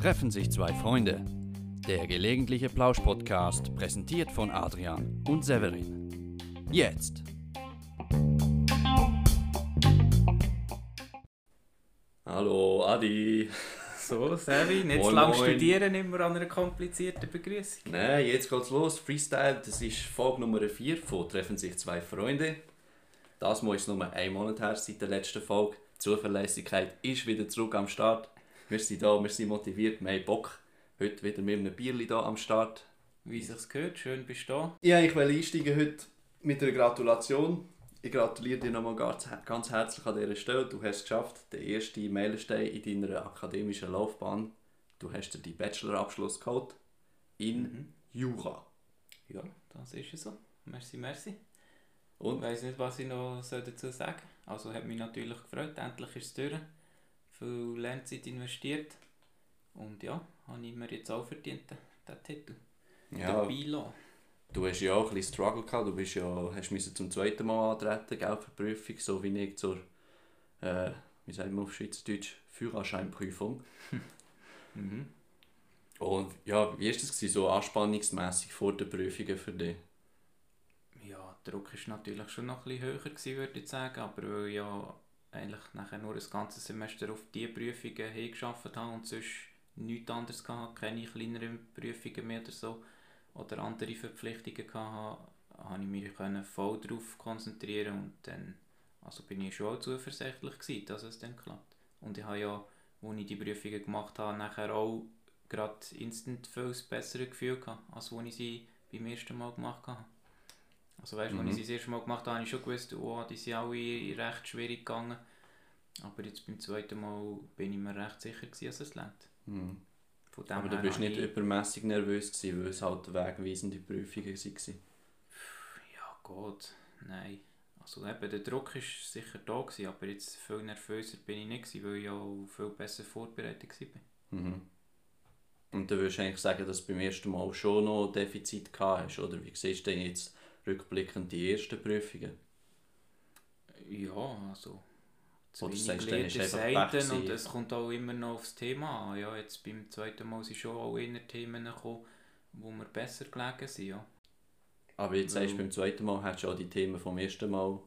Treffen sich zwei Freunde. Der gelegentliche Plausch-Podcast, präsentiert von Adrian und Severin. Jetzt. Hallo Adi. So, Sevi, nicht Moin, zu lange studieren, immer an einer komplizierten Begrüßung. Nein, jetzt geht's los. Freestyle, das ist Folge Nummer 4 von Treffen sich zwei Freunde. Das es nur ein Monat her seit der letzten Folge. Die Zuverlässigkeit ist wieder zurück am Start. Wir sind da, wir sind motiviert, wir haben Bock. Heute wieder mit einem Bierli da am Start. Wie sich's gehört, schön bist du da. Ja, ich will einsteigen heute mit einer Gratulation. Ich gratuliere dir nochmal ganz, ganz herzlich an dieser Stelle. Du hast es geschafft, den ersten Meilenstein in deiner akademischen Laufbahn. Du hast dir den Bachelorabschluss geholt in Mhm. Jura. Ja, das ist es so. Merci, merci. Ich Und weiss nicht, was ich noch dazu sagen soll. Also hat mich natürlich gefreut, endlich ist es durch. Viel Lernzeit investiert. Und ja, habe ich mir jetzt auch verdient, den, Titel. ja, Der Bilo. du hast ja auch ein bisschen Struggle gehabt. Du bist ja, hast müssen zum zweiten Mal antreten, gell, für die Prüfung, so wie ich zur, äh, wie sagt man auf Schweizerdeutsch, Führerscheinprüfung. Mhm. Und ja, wie war das gewesen, so anspannungsmässig vor den Prüfungen für dich? Druck war natürlich schon noch ein höher, gewesen, würde ich sagen, aber weil ich ja eigentlich nachher nur ein ganzes Semester auf diese Prüfungen hingearbeitet habe und sonst nichts anderes hatte, keine kleineren Prüfungen mehr oder so, oder andere Verpflichtungen hatte, habe ich mich voll darauf konzentrieren und dann also bin ich schon auch zuversichtlich gewesen, dass es dann klappt. Und ich habe ja, als ich die Prüfungen gemacht habe, nachher auch gerade instant viel besseres Gefühl gehabt, als als ich sie beim ersten Mal gemacht habe. Also weißt du, Mhm. als ich sie das erste Mal gemacht habe, habe ich schon gewusst, oh, die sind alle recht schwierig gegangen. Aber jetzt beim zweiten Mal bin ich mir recht sicher gewesen, dass es lernt. Hm. Von dem Aber du bist nicht ich- übermäßig nervös gewesen, weil es halt wegweisende Prüfungen waren. Ja gut, nein. Also eben, der Druck war sicher da, gewesen, aber jetzt viel nervöser bin ich nicht, gewesen, weil ich auch viel besser vorbereitet war. Mhm. Und dann würdest du eigentlich sagen, dass du beim ersten Mal schon noch Defizit gehabt hast, oder wie siehst du denn jetzt rückblickend die ersten Prüfungen? Ja, also. Oder sagst du, ist einfach Pech und es kommt auch immer noch aufs Thema an. Ja, jetzt beim zweiten Mal sind schon auch eher Themen gekommen, wo mir besser gelegen sind. Ja, Aber jetzt sagst du, beim zweiten Mal hast du auch die Themen vom ersten Mal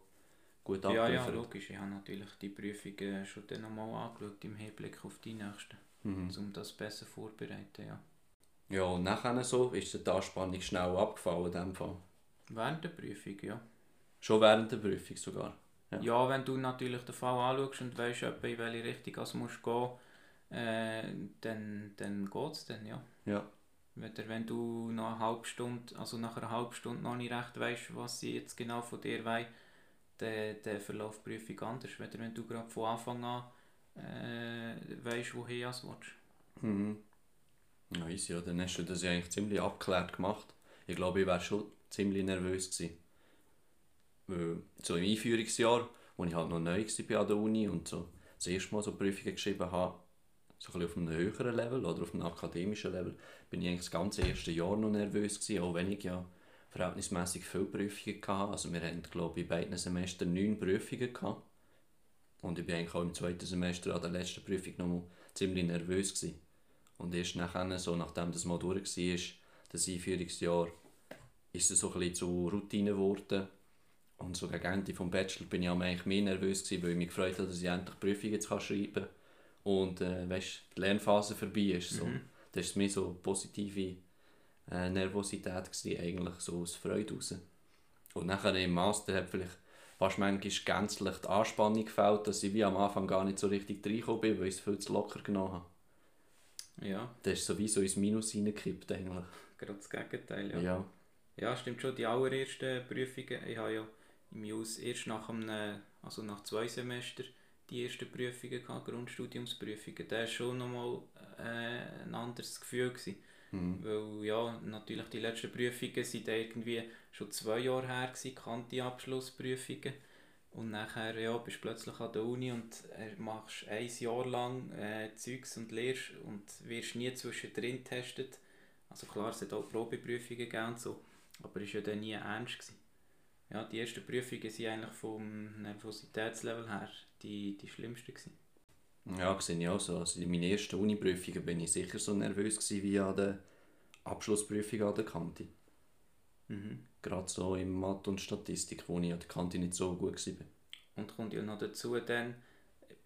gut ja, ja, abgeliefert. logisch. Ich habe natürlich die Prüfungen schon dann nochmal angeschaut im Hinblick auf die nächsten, mhm. um das besser vorzubereiten. Ja. Ja, und nachher so ist die Anspannung schnell abgefallen in dem Fall. Während der Prüfung, ja. Schon während der Prüfung sogar. Ja. Ja, wenn du natürlich den Fall anschaust und weißt, in welche Richtung es musst gehen äh, dann, dann geht es dann, ja. Ja. Weder wenn du nach einer halben Stunde, also nach einer halben Stunde noch nicht recht weißt, was sie jetzt genau von dir wollen, dann, dann verläuft die Prüfung anders. Weder wenn du gerade von Anfang an äh, weißt, wohin du willst. Mhm. Ja, easy, ja. Dann hast du das ja eigentlich ziemlich abgeklärt gemacht. Ich glaube, ich wäre schon ziemlich nervös gewesen. Weil so im Einführungsjahr, wo ich halt noch neu war an der Uni und so das erste Mal so Prüfungen geschrieben habe, so ein auf einem höheren Level oder auf einem akademischen Level, bin ich eigentlich das ganze erste Jahr noch nervös gewesen, auch wenn ich ja verhältnismäßig viele Prüfungen hatte. Also wir hatten, glaube ich, in beiden Semestern neun Prüfungen gehabt. Und ich bin eigentlich auch im zweiten Semester an der letzten Prüfung noch mal ziemlich nervös gewesen. Und erst nachher, so nachdem das mal durch war, das Einführungsjahr, ist es so ein bisschen zur Routine geworden. Und so gegen Ende vom Bachelor bin ich eigentlich mehr nervös gewesen, weil ich mich gefreut habe, dass ich endlich die Prüfung jetzt kann schreiben kann. Und äh, weißt, die Lernphase vorbei ist. So. Mhm. Das war mehr so positive äh, Nervosität gewesen, eigentlich so aus Freude raus. Und nachher im Master hat vielleicht fast manchmal gänzlich die Anspannung gefällt, dass ich wie am Anfang gar nicht so richtig reingekommen bin, weil ich es viel zu locker genommen habe. Ja, Das ist sowieso ins Minus reingekippt eigentlich. gerade das Gegenteil. Ja. Ja. Ja, stimmt schon. Die allerersten Prüfungen, ich habe ja im JUS erst nach, einem, also nach zwei Semestern die ersten Prüfungen gehabt, Grundstudiumsprüfungen. Das war schon nochmal äh, ein anderes Gefühl. Gewesen. Mhm. Weil ja, natürlich die letzten Prüfungen sind irgendwie schon zwei Jahre her, gewesen, Kanti-Abschlussprüfungen. Und nachher ja, bist du plötzlich an der Uni und äh, machst ein Jahr lang äh, Zeugs und lehrst und wirst nie zwischendrin getestet. Also klar, es hat auch Probeprüfungen gegeben und so, aber es war ja dann nie ernst. Gewesen. Ja, die ersten Prüfungen waren eigentlich vom Nervositätslevel her die, die schlimmsten. Gewesen. Ja, sehe ich auch so. Also in meinen ersten Uni-Prüfungen bin ich sicher so nervös gewesen wie an der Abschlussprüfung an der Kante. Mhm. Gerade so im Mathe und Statistik, wo ich an der Kante nicht so gut war. Und kommt ja noch dazu, dann,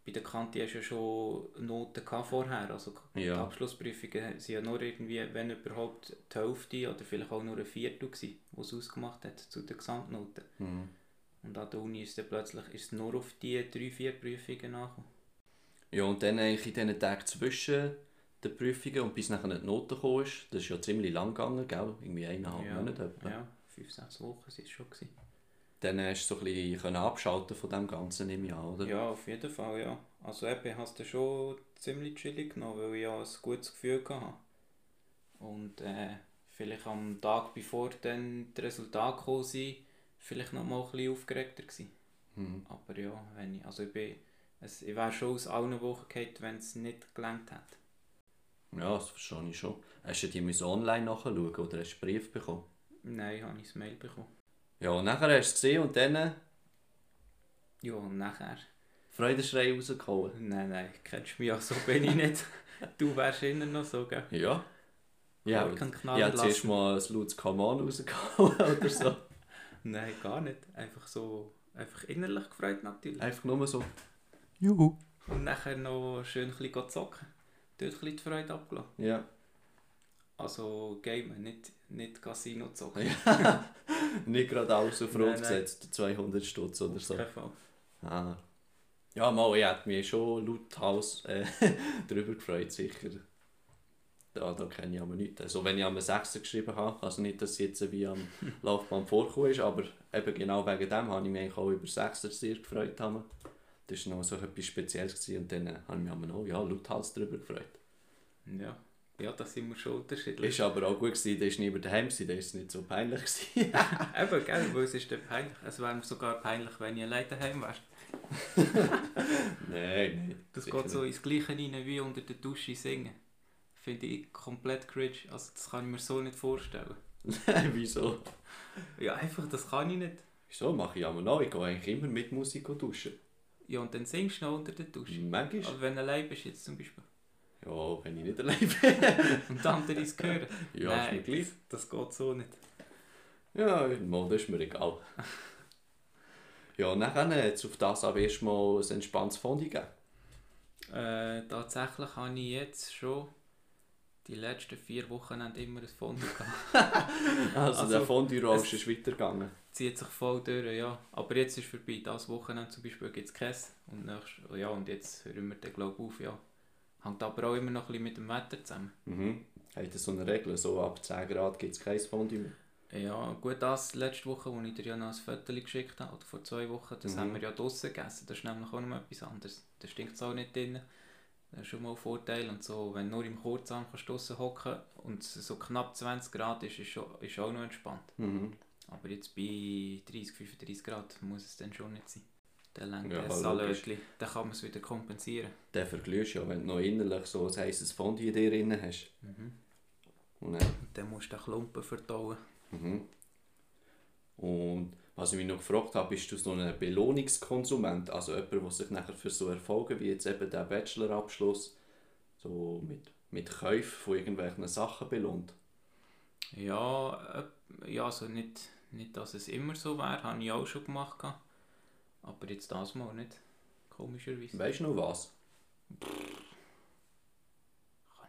bei der Kante hast du ja schon Noten gehabt vorher. Also die Ja. Abschlussprüfungen waren ja nur irgendwie, wenn überhaupt, die Hälfte oder vielleicht auch nur ein Viertel, gewesen, was es ausgemacht hat zu den Gesamtnoten. Mhm. Und an der Uni ist dann plötzlich ist nur auf die drei, vier Prüfungen nachgekommen. Ja, und dann eigentlich in diesen Tagen zwischen den Prüfungen und bis nachher die Note gekommen ist, das ist ja ziemlich lang gegangen, gell? Irgendwie eineinhalb ja, Monate etwa. ja, fünf, sechs Wochen waren es schon. Gewesen. Dann hast du so ein bisschen abschalten von dem Ganzen im Jahr, oder? Ja, auf jeden Fall, ja. Also eben, ich habe es dann schon ziemlich chillig genommen, weil ich ja ein gutes Gefühl hatte. Und äh, vielleicht am Tag bevor dann die Resultate gekommen sind, vielleicht noch mal ein bisschen aufgeregter gewesen. Mhm. Aber ja, wenn ich, also ich bin, es, ich wäre schon aus allen Wochen gefallen, wenn es nicht gelangt hätte. Ja, das verstehe ich schon. Hast du die online nachschauen oder hast du einen Brief bekommen? Nein, habe ich das Mail bekommen. Ja, und nachher hast du es gesehen und dann Ja, und nachher? Freudenschrei rausgehauen. Nein, nein, kennst du mich ja, so bin ich nicht. du wärst immer noch so, gell? Ja. Ja, ich knallen habe zuerst lassen. mal ein lautes Come on rausgehauen oder so. Nein, gar nicht. Einfach so, einfach innerlich gefreut natürlich. Einfach nur so. Juhu. Und nachher noch schön ein bisschen zocken. Dort ein bisschen die Freude abgelassen. Ja. Also Gamen, nicht, nicht Casino zocken. Nicht gerade alles auf Rot gesetzt, 200 Stutz oder so. Ah. Ja, mal, ich hätte mich schon laut Haus äh, darüber gefreut, sicher. Da, da kenne ich aber nichts. Also wenn ich am 6. geschrieben habe, also nicht, dass es jetzt wie am Laufbahn vorgekommen ist, aber eben genau wegen dem habe ich mich eigentlich auch über 6. sehr gefreut. Haben. Das war noch so etwas Spezielles gewesen. und dann habe ich mich aber noch ja, lauthals darüber gefreut. Ja. Ja, da sind wir schon unterschiedlich. Ist aber auch gut gewesen, da war niemand daheim, da war es nicht so peinlich. Eben, gell, weil es ist dann peinlich. Es wäre mir sogar peinlich, wenn ich allein daheim wäre. nein, nein. Das geht so ins Gleiche rein wie unter der Dusche singen. Finde ich komplett cringe. Also das kann ich mir so nicht vorstellen. nicht. Wieso? Ja, einfach, das kann ich nicht. Wieso mache ich aber noch? Ich gehe eigentlich immer mit Musik duschen. Ja, und dann singst du noch unter der Dusche. Manchmal. Aber wenn du allein bist jetzt zum Beispiel. Ja, wenn ich nicht allein bin. Und die anderen es hören. Ja, ist mir Nein, gleich. das geht so nicht. Ja, mal, das ist mir egal. ja, dann hat es auf das aber erstmal ein entspanntes Fondue gegeben. Äh, tatsächlich habe ich jetzt schon die letzten vier Wochen immer ein Fondue gehabt. Also, Also, der Fondue-Rausch es- ist weitergegangen. Zieht sich voll durch, ja. Aber jetzt ist vorbei. Das Wochenende zum Beispiel gibt es Käse. Und, nächst, ja, und jetzt hören wir den glaube ich auf, ja. Hängt aber auch immer noch ein bisschen mit dem Wetter zusammen. Mhm. Hat das so eine Regel, so ab 10 Grad gibt es kein Fondue mehr? Ja, gut, das letzte Woche, wo ich dir ja noch ein Foto geschickt habe, oder vor zwei Wochen, das Mhm. haben wir ja draussen gegessen. Das ist nämlich auch noch etwas anderes. Da stinkt es auch nicht drin. Das ist schon mal ein Vorteil. Und so, wenn du nur im Kurzarm kannst draussen hocken und es so knapp 20 Grad ist, ist, schon, ist auch noch entspannt. Mhm. Aber jetzt bei 30, 35 Grad muss es dann schon nicht sein. Dann längt Ja, das Salötchen. Dann kann man es wieder kompensieren. Den verglühst ja, wenn du noch innerlich so ein heisses Fondue in dir drin hast. Mhm. Und dann, dann musst du den Klumpen verdauen. mhm. Und was ich mich noch gefragt habe, bist du so ein Belohnungskonsument? Also jemand, der sich nachher für so Erfolge wie jetzt eben der Bachelorabschluss so mit, mit Käufen von irgendwelchen Sachen belohnt? Ja, äh, ja also nicht, nicht, dass es immer so wäre, habe ich auch schon gemacht. gehabt. Aber jetzt das mal nicht. Komischerweise. Weißt du noch was? Kann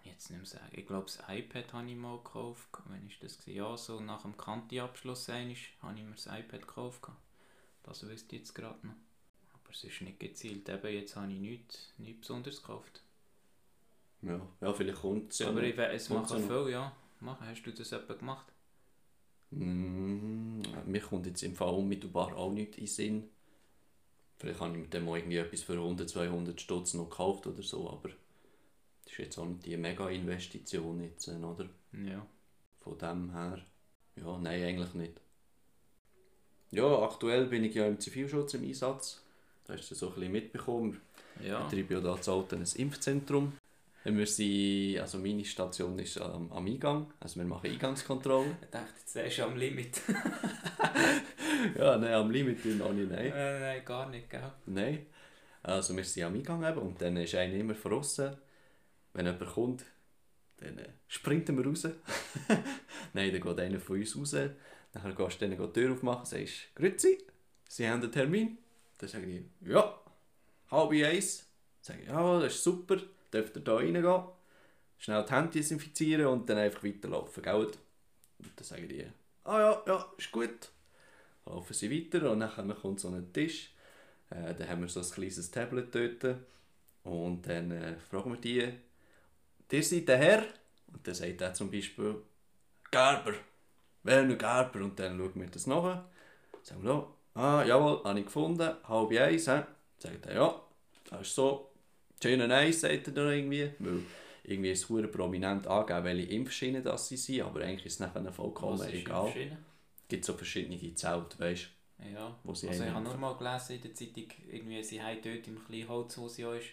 ich jetzt nicht mehr sagen. Ich glaube, das iPad habe ich mal gekauft. Wann ist das? gewesen? Ja, so nach dem Kanti-Abschluss habe ich mir das iPad gekauft. Das wüsste ich jetzt gerade noch. Aber es ist nicht gezielt. Eben, jetzt habe ich nichts, nichts Besonderes gekauft. Ja, ja vielleicht kommt es ja Aber ich, es machen viele, ja. Machen. Hast du das etwa gemacht? Mm, mir kommt jetzt im Fall unmittelbar auch nicht in den Sinn. Vielleicht habe ich mir dann mal irgendwie etwas für 100, 200 Stutz noch gekauft oder so, aber das ist jetzt auch nicht die Mega-Investition jetzt, äh, oder? Ja. Von dem her, ja, nein, eigentlich nicht. Ja, aktuell bin ich ja im Zivilschutz im Einsatz. Da hast du so ein bisschen mitbekommen. Ja. Ich betreibe ja da Alten ein Impfzentrum. Wir sind, also meine Station ist am, am Eingang, also wir machen Eingangskontrolle. Ich dachte, jetzt du am Limit. Ja, nein, am Limit tun noch nicht, nein. äh, nein, gar nicht, gell? Nein. Also wir sind am Eingang eben und dann ist einer immer von. Wenn jemand kommt, dann äh, sprinten wir raus. Nein, dann geht einer von uns raus. Dann gehst du dann die Tür aufmachen, sagst «Grüezi, Sie haben einen Termin?» Dann sage ich «Ja, halb eins.» Dann sage ich «Ja, das ist super, dürft ihr da reingehen?» Schnell die Hände desinfizieren und dann einfach weiterlaufen, gell? Und dann sagen die «Ah ja, ja, ist gut.» Dann laufen sie weiter und dann kommt so ein Tisch. Äh, dann haben wir so ein kleines Tablet dort. Und dann äh, fragen wir die, «Ihr seid der Herr?» Und dann sagt er zum Beispiel «Gerber, Werner Gerber.» Und dann schauen wir das nach. Sagen wir, «Ah, jawohl, habe ich gefunden, halb eins.» He? Sagt er «Ja, das ist so.» «Schönen Eis», sagt er dann irgendwie. Weil irgendwie ist es prominent angegeben, welche Impfschienen das sie sind, aber eigentlich ist es nachher vollkommen Was ist egal. Es gibt so verschiedene Zelte, weißt Ja, Wo sie also ich habe nur mal gelesen in der Zeitung, irgendwie, sie haben dort im kleinen Holz, wo sie ja ist,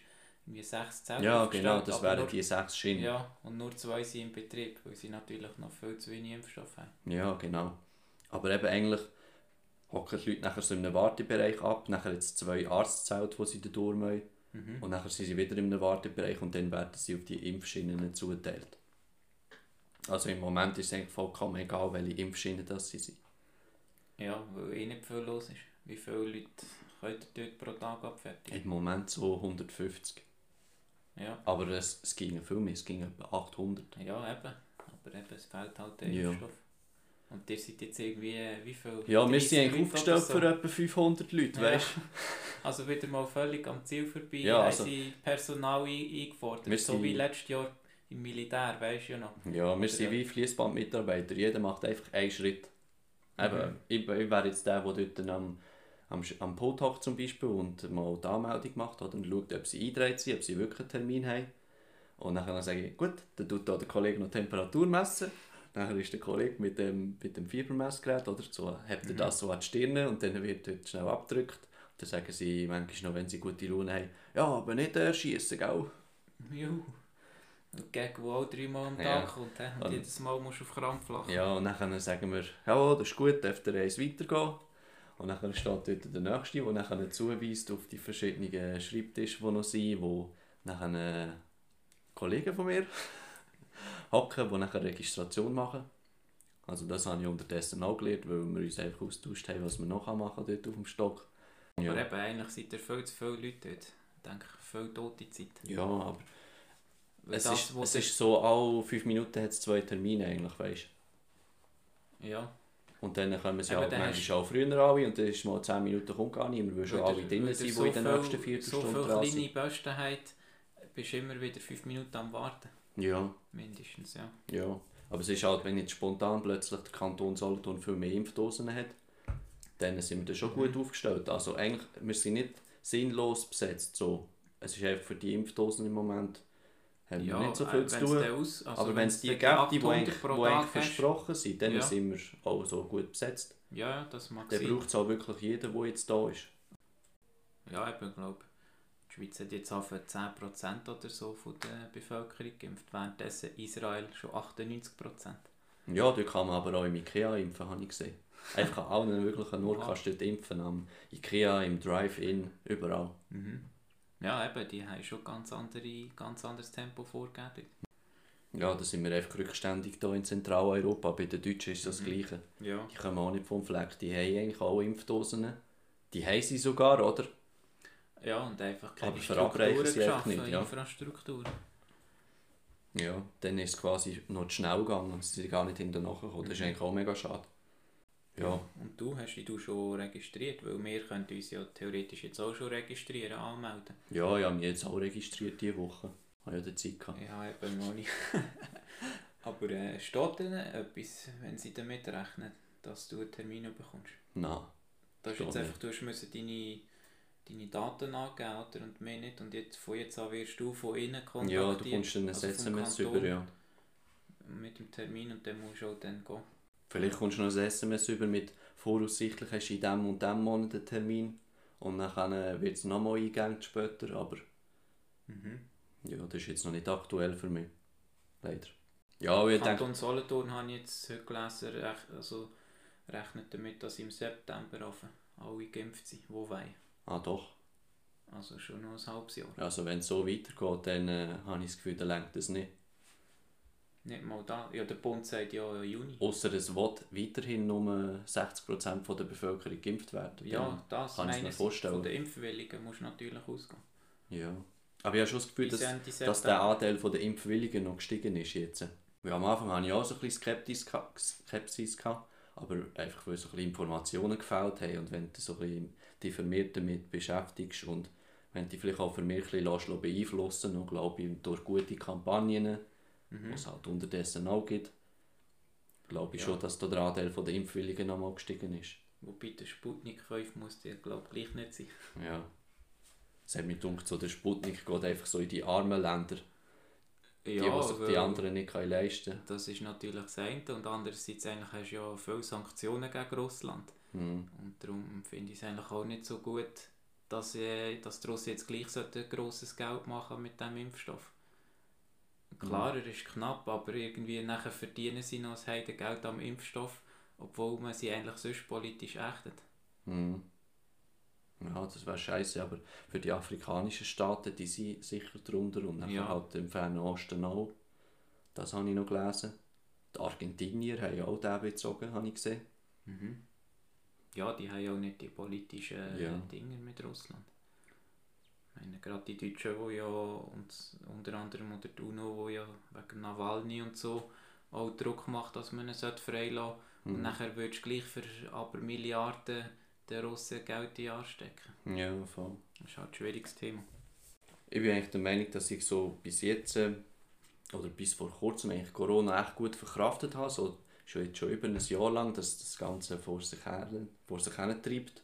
irgendwie sechs Zelte Ja, genau, das wären nur, die sechs Schienen. Ja. Ja, und nur zwei sind im Betrieb, weil sie natürlich noch viel zu wenig Impfstoff haben. genau. Aber eben eigentlich hocken die Leute nachher so in einem Wartebereich ab, nachher jetzt zwei Arztzelte, wo sie da durch müssen. Mhm. Und nachher sind sie wieder einem Wartebereich und dann werden sie auf die Impfschienen zugeteilt. Also im Moment ist es eigentlich vollkommen egal, welche Impfschienen das sie sind. Ja, weil eh nicht viel los ist. Wie viele Leute könnt ihr dort pro Tag abfertigen? Im Moment so 150. Ja, Aber es, es ging viel mehr, es ging etwa 800. ja eben. Aber eben, es fehlt halt der Ja. Impfstoff. Und ihr seid jetzt irgendwie, äh, wie viel? Ja, wir 30 sind eigentlich Leute aufgestellt so? für etwa 500 Leute, Ja. weißt Also wieder mal völlig am Ziel vorbei. Ja, haben also- sie Personal ein- eingefordert. So wie letztes Jahr im Militär, weißt du ja noch. Ja, wir sind ja. wie Fließbandmitarbeiter. Jeder macht einfach einen Schritt. Eben, Mhm. ich, ich wäre jetzt der, der dort am, am, Pult hockt zum Beispiel und mal die Anmeldung macht oder und schaut, ob sie eingetragen sind, ob sie wirklich einen Termin haben. Und dann sage ich, gut, dann tut da der Kollege noch Temperatur messen. Dann ist der Kollege mit dem, mit dem Fiebermessgerät, oder so, hebt er Mhm. das so an die Stirn und dann wird dort schnell abgedrückt. Dann sagen sie manchmal noch, wenn sie gute Laune haben, ja, aber nicht äh, schiessen, gell? Juhu. Gag, der auch dreimal am Tag Ja. kommt. he? Und Und- jedes Mal musst du auf Krampf lachen. Ja, und dann sagen wir, ja, das ist gut, darf der Reis weitergehen. Und dann steht dort der Nächste, der dann zuweist auf die verschiedenen Schreibtische, die noch sind, wo dann äh, Kollegen von mir hocken, die nachher Registration machen. Also das habe ich unterdessen auch gelernt, weil wir uns einfach austauscht haben, was wir noch machen dort auf dem Stock. Aber Ja, eben, eigentlich sind da viel zu viele Leute dort. Ich denke, viel tote Zeit. ja aber Weil es, das, ist, es ist so, alle fünf Minuten hat es zwei Termine eigentlich, weißt Ja, Und dann kommen sie Aber halt manchmal auch früher an und dann ist mal 10 Minuten kommt gar niemand, weil schon weil alle weil sind, die in den viel- nächsten So Viertelstunden viele dran kleine sind. Bösten hat, bist du immer wieder fünf Minuten am Warten. Ja, Mindestens, ja. ja. Aber es ist halt, wenn jetzt spontan plötzlich der Kanton Solothurn viel mehr Impfdosen hat, dann sind wir da schon gut Mhm. aufgestellt. Also eigentlich, wir sind nicht sinnlos besetzt. So. Es ist einfach für die Impfdosen im Moment haben wir nicht so viel äh, zu tun. dann Aus, also Aber wenn es die dann gibt, die, die 800 eigentlich, versprochen sind, dann Ja. sind wir auch so gut besetzt. Ja, das mag Dann sein. braucht es auch wirklich jeder, der jetzt da ist. Ja, eben, glaube Die Schweiz hat jetzt auf 10% oder so von der Bevölkerung geimpft, währenddessen Israel schon 98%. Ja, dort kann man aber auch im Ikea impfen, habe ich gesehen. Einfach an allen möglichen Orten kannst du dort impfen. Am Ikea, im Drive-In, überall. Mhm. Ja, eben, die haben schon ganz, andere, ganz anderes Tempo vorgegeben. Ja, da sind wir einfach rückständig hier in Zentraleuropa. Bei den Deutschen ist das Mhm. Gleiche. Ja. Die kommen auch nicht vom Fleck. Die haben eigentlich auch Impfdosen. Die haben sie sogar, oder? Ja, und einfach keine Aber Strukturen geschaffen, nicht, ja. Infrastruktur. Ja. Dann ist es quasi noch zu schnell gegangen. Sie sind gar nicht hinterher nachgekommen. Das ist Mhm. eigentlich auch mega schade. Ja. Und du hast dich du schon registriert, weil wir können uns ja theoretisch jetzt auch schon registrieren, anmelden. Ja, ich habe mich jetzt auch registriert diese Woche. Habe ja die Zeit gehabt. Ja, eben noch nicht. Aber äh, steht denn etwas, wenn sie damit rechnen, dass du einen Termin bekommst? Nein. Das ist jetzt nicht. einfach, du müssen deine, deine Daten angeben oder? und mehr nicht. Und jetzt, von jetzt an wirst du von innen kontaktiert. Ja, du kommst dann ein also SMS über, ja. Mit dem Termin und dann musst du auch dann gehen. Vielleicht kommst du noch ein SMS über mit voraussichtlich hast du in diesem und diesem Monat einen Termin und dann wird es nochmal eingegangen später, aber Mhm. ja, das ist jetzt noch nicht aktuell für mich. Leider. Ja, ich denke, Kanton Solothurn habe ich jetzt heute gelesen, rech, also rechnet damit, dass im September alle geimpft sind, wo wollen. Ah doch. Also schon noch ein halbes Jahr. Also wenn es so weitergeht, dann äh, habe ich das Gefühl, dann lenkt es nicht. Nicht mal da. Ja, der Bund sagt ja Juni. Außer es wird weiterhin nur 60% von der Bevölkerung geimpft werden. Ja, das kann ich mir vorstellen. Von den Impfwilligen musst du natürlich ausgehen. Ja. Aber ich habe schon das Gefühl, dass, dass der. Anteil von der Impfwilligen noch gestiegen ist jetzt. Weil am Anfang hatte ich auch so ein bisschen Skeptis, Skepsis, gehabt, aber einfach weil so ein bisschen Informationen gefällt haben und wenn du so ein bisschen dich vermehrt damit beschäftigst und wenn du dich vielleicht auch vermehrt ein bisschen beeinflussen und glaube ich durch gute Kampagnen, Mhm. die es halt unterdessen auch gibt, glaube ich Ja. schon, dass da der Anteil von der Impfwilligen nochmal gestiegen ist. Wobei der Sputnik-Käufe muss dir, glaube ich, gleich nicht sein. Ja. Es hat mich gedacht, so der Sputnik geht einfach so in die armen Länder, die, die sich die anderen nicht leisten können. Das ist natürlich das eine. Und andererseits eigentlich hast du ja viele Sanktionen gegen Russland. Mhm. Und darum finde ich es eigentlich auch nicht so gut, dass, äh, dass die Russen jetzt gleich sollten grosses Geld machen mit diesem Impfstoff. Klar, er ist knapp, aber irgendwie nachher verdienen sie noch ein Heidengeld am Impfstoff, obwohl man sie eigentlich sonst politisch ächtet. Mhm. Ja, das wäre scheiße, aber für die afrikanischen Staaten, die sind sicher drunter und nachher Ja. halt im Fernen Osten auch. Das habe ich noch gelesen. Die Argentinier haben ja auch den bezogen, habe ich gesehen. Mhm. Ja, die haben ja auch nicht die politischen Ja. Dinge mit Russland. Ich meine, gerade die Deutschen, die ja, und unter anderem oder die UNO, wo ja wegen Nawalny und so auch Druck macht, dass man ihn freilassen sollte. Und Mhm. nachher würdest du gleich für aber Milliarden der Russen Geld in die anstecken. Ja, voll. Das ist halt ein schwieriges Thema. Ich bin eigentlich der Meinung, dass ich so bis jetzt äh, oder bis vor kurzem eigentlich Corona echt gut verkraftet habe. So, schon jetzt schon über ein Jahr lang, dass das Ganze vor sich her, vor sich hin treibt.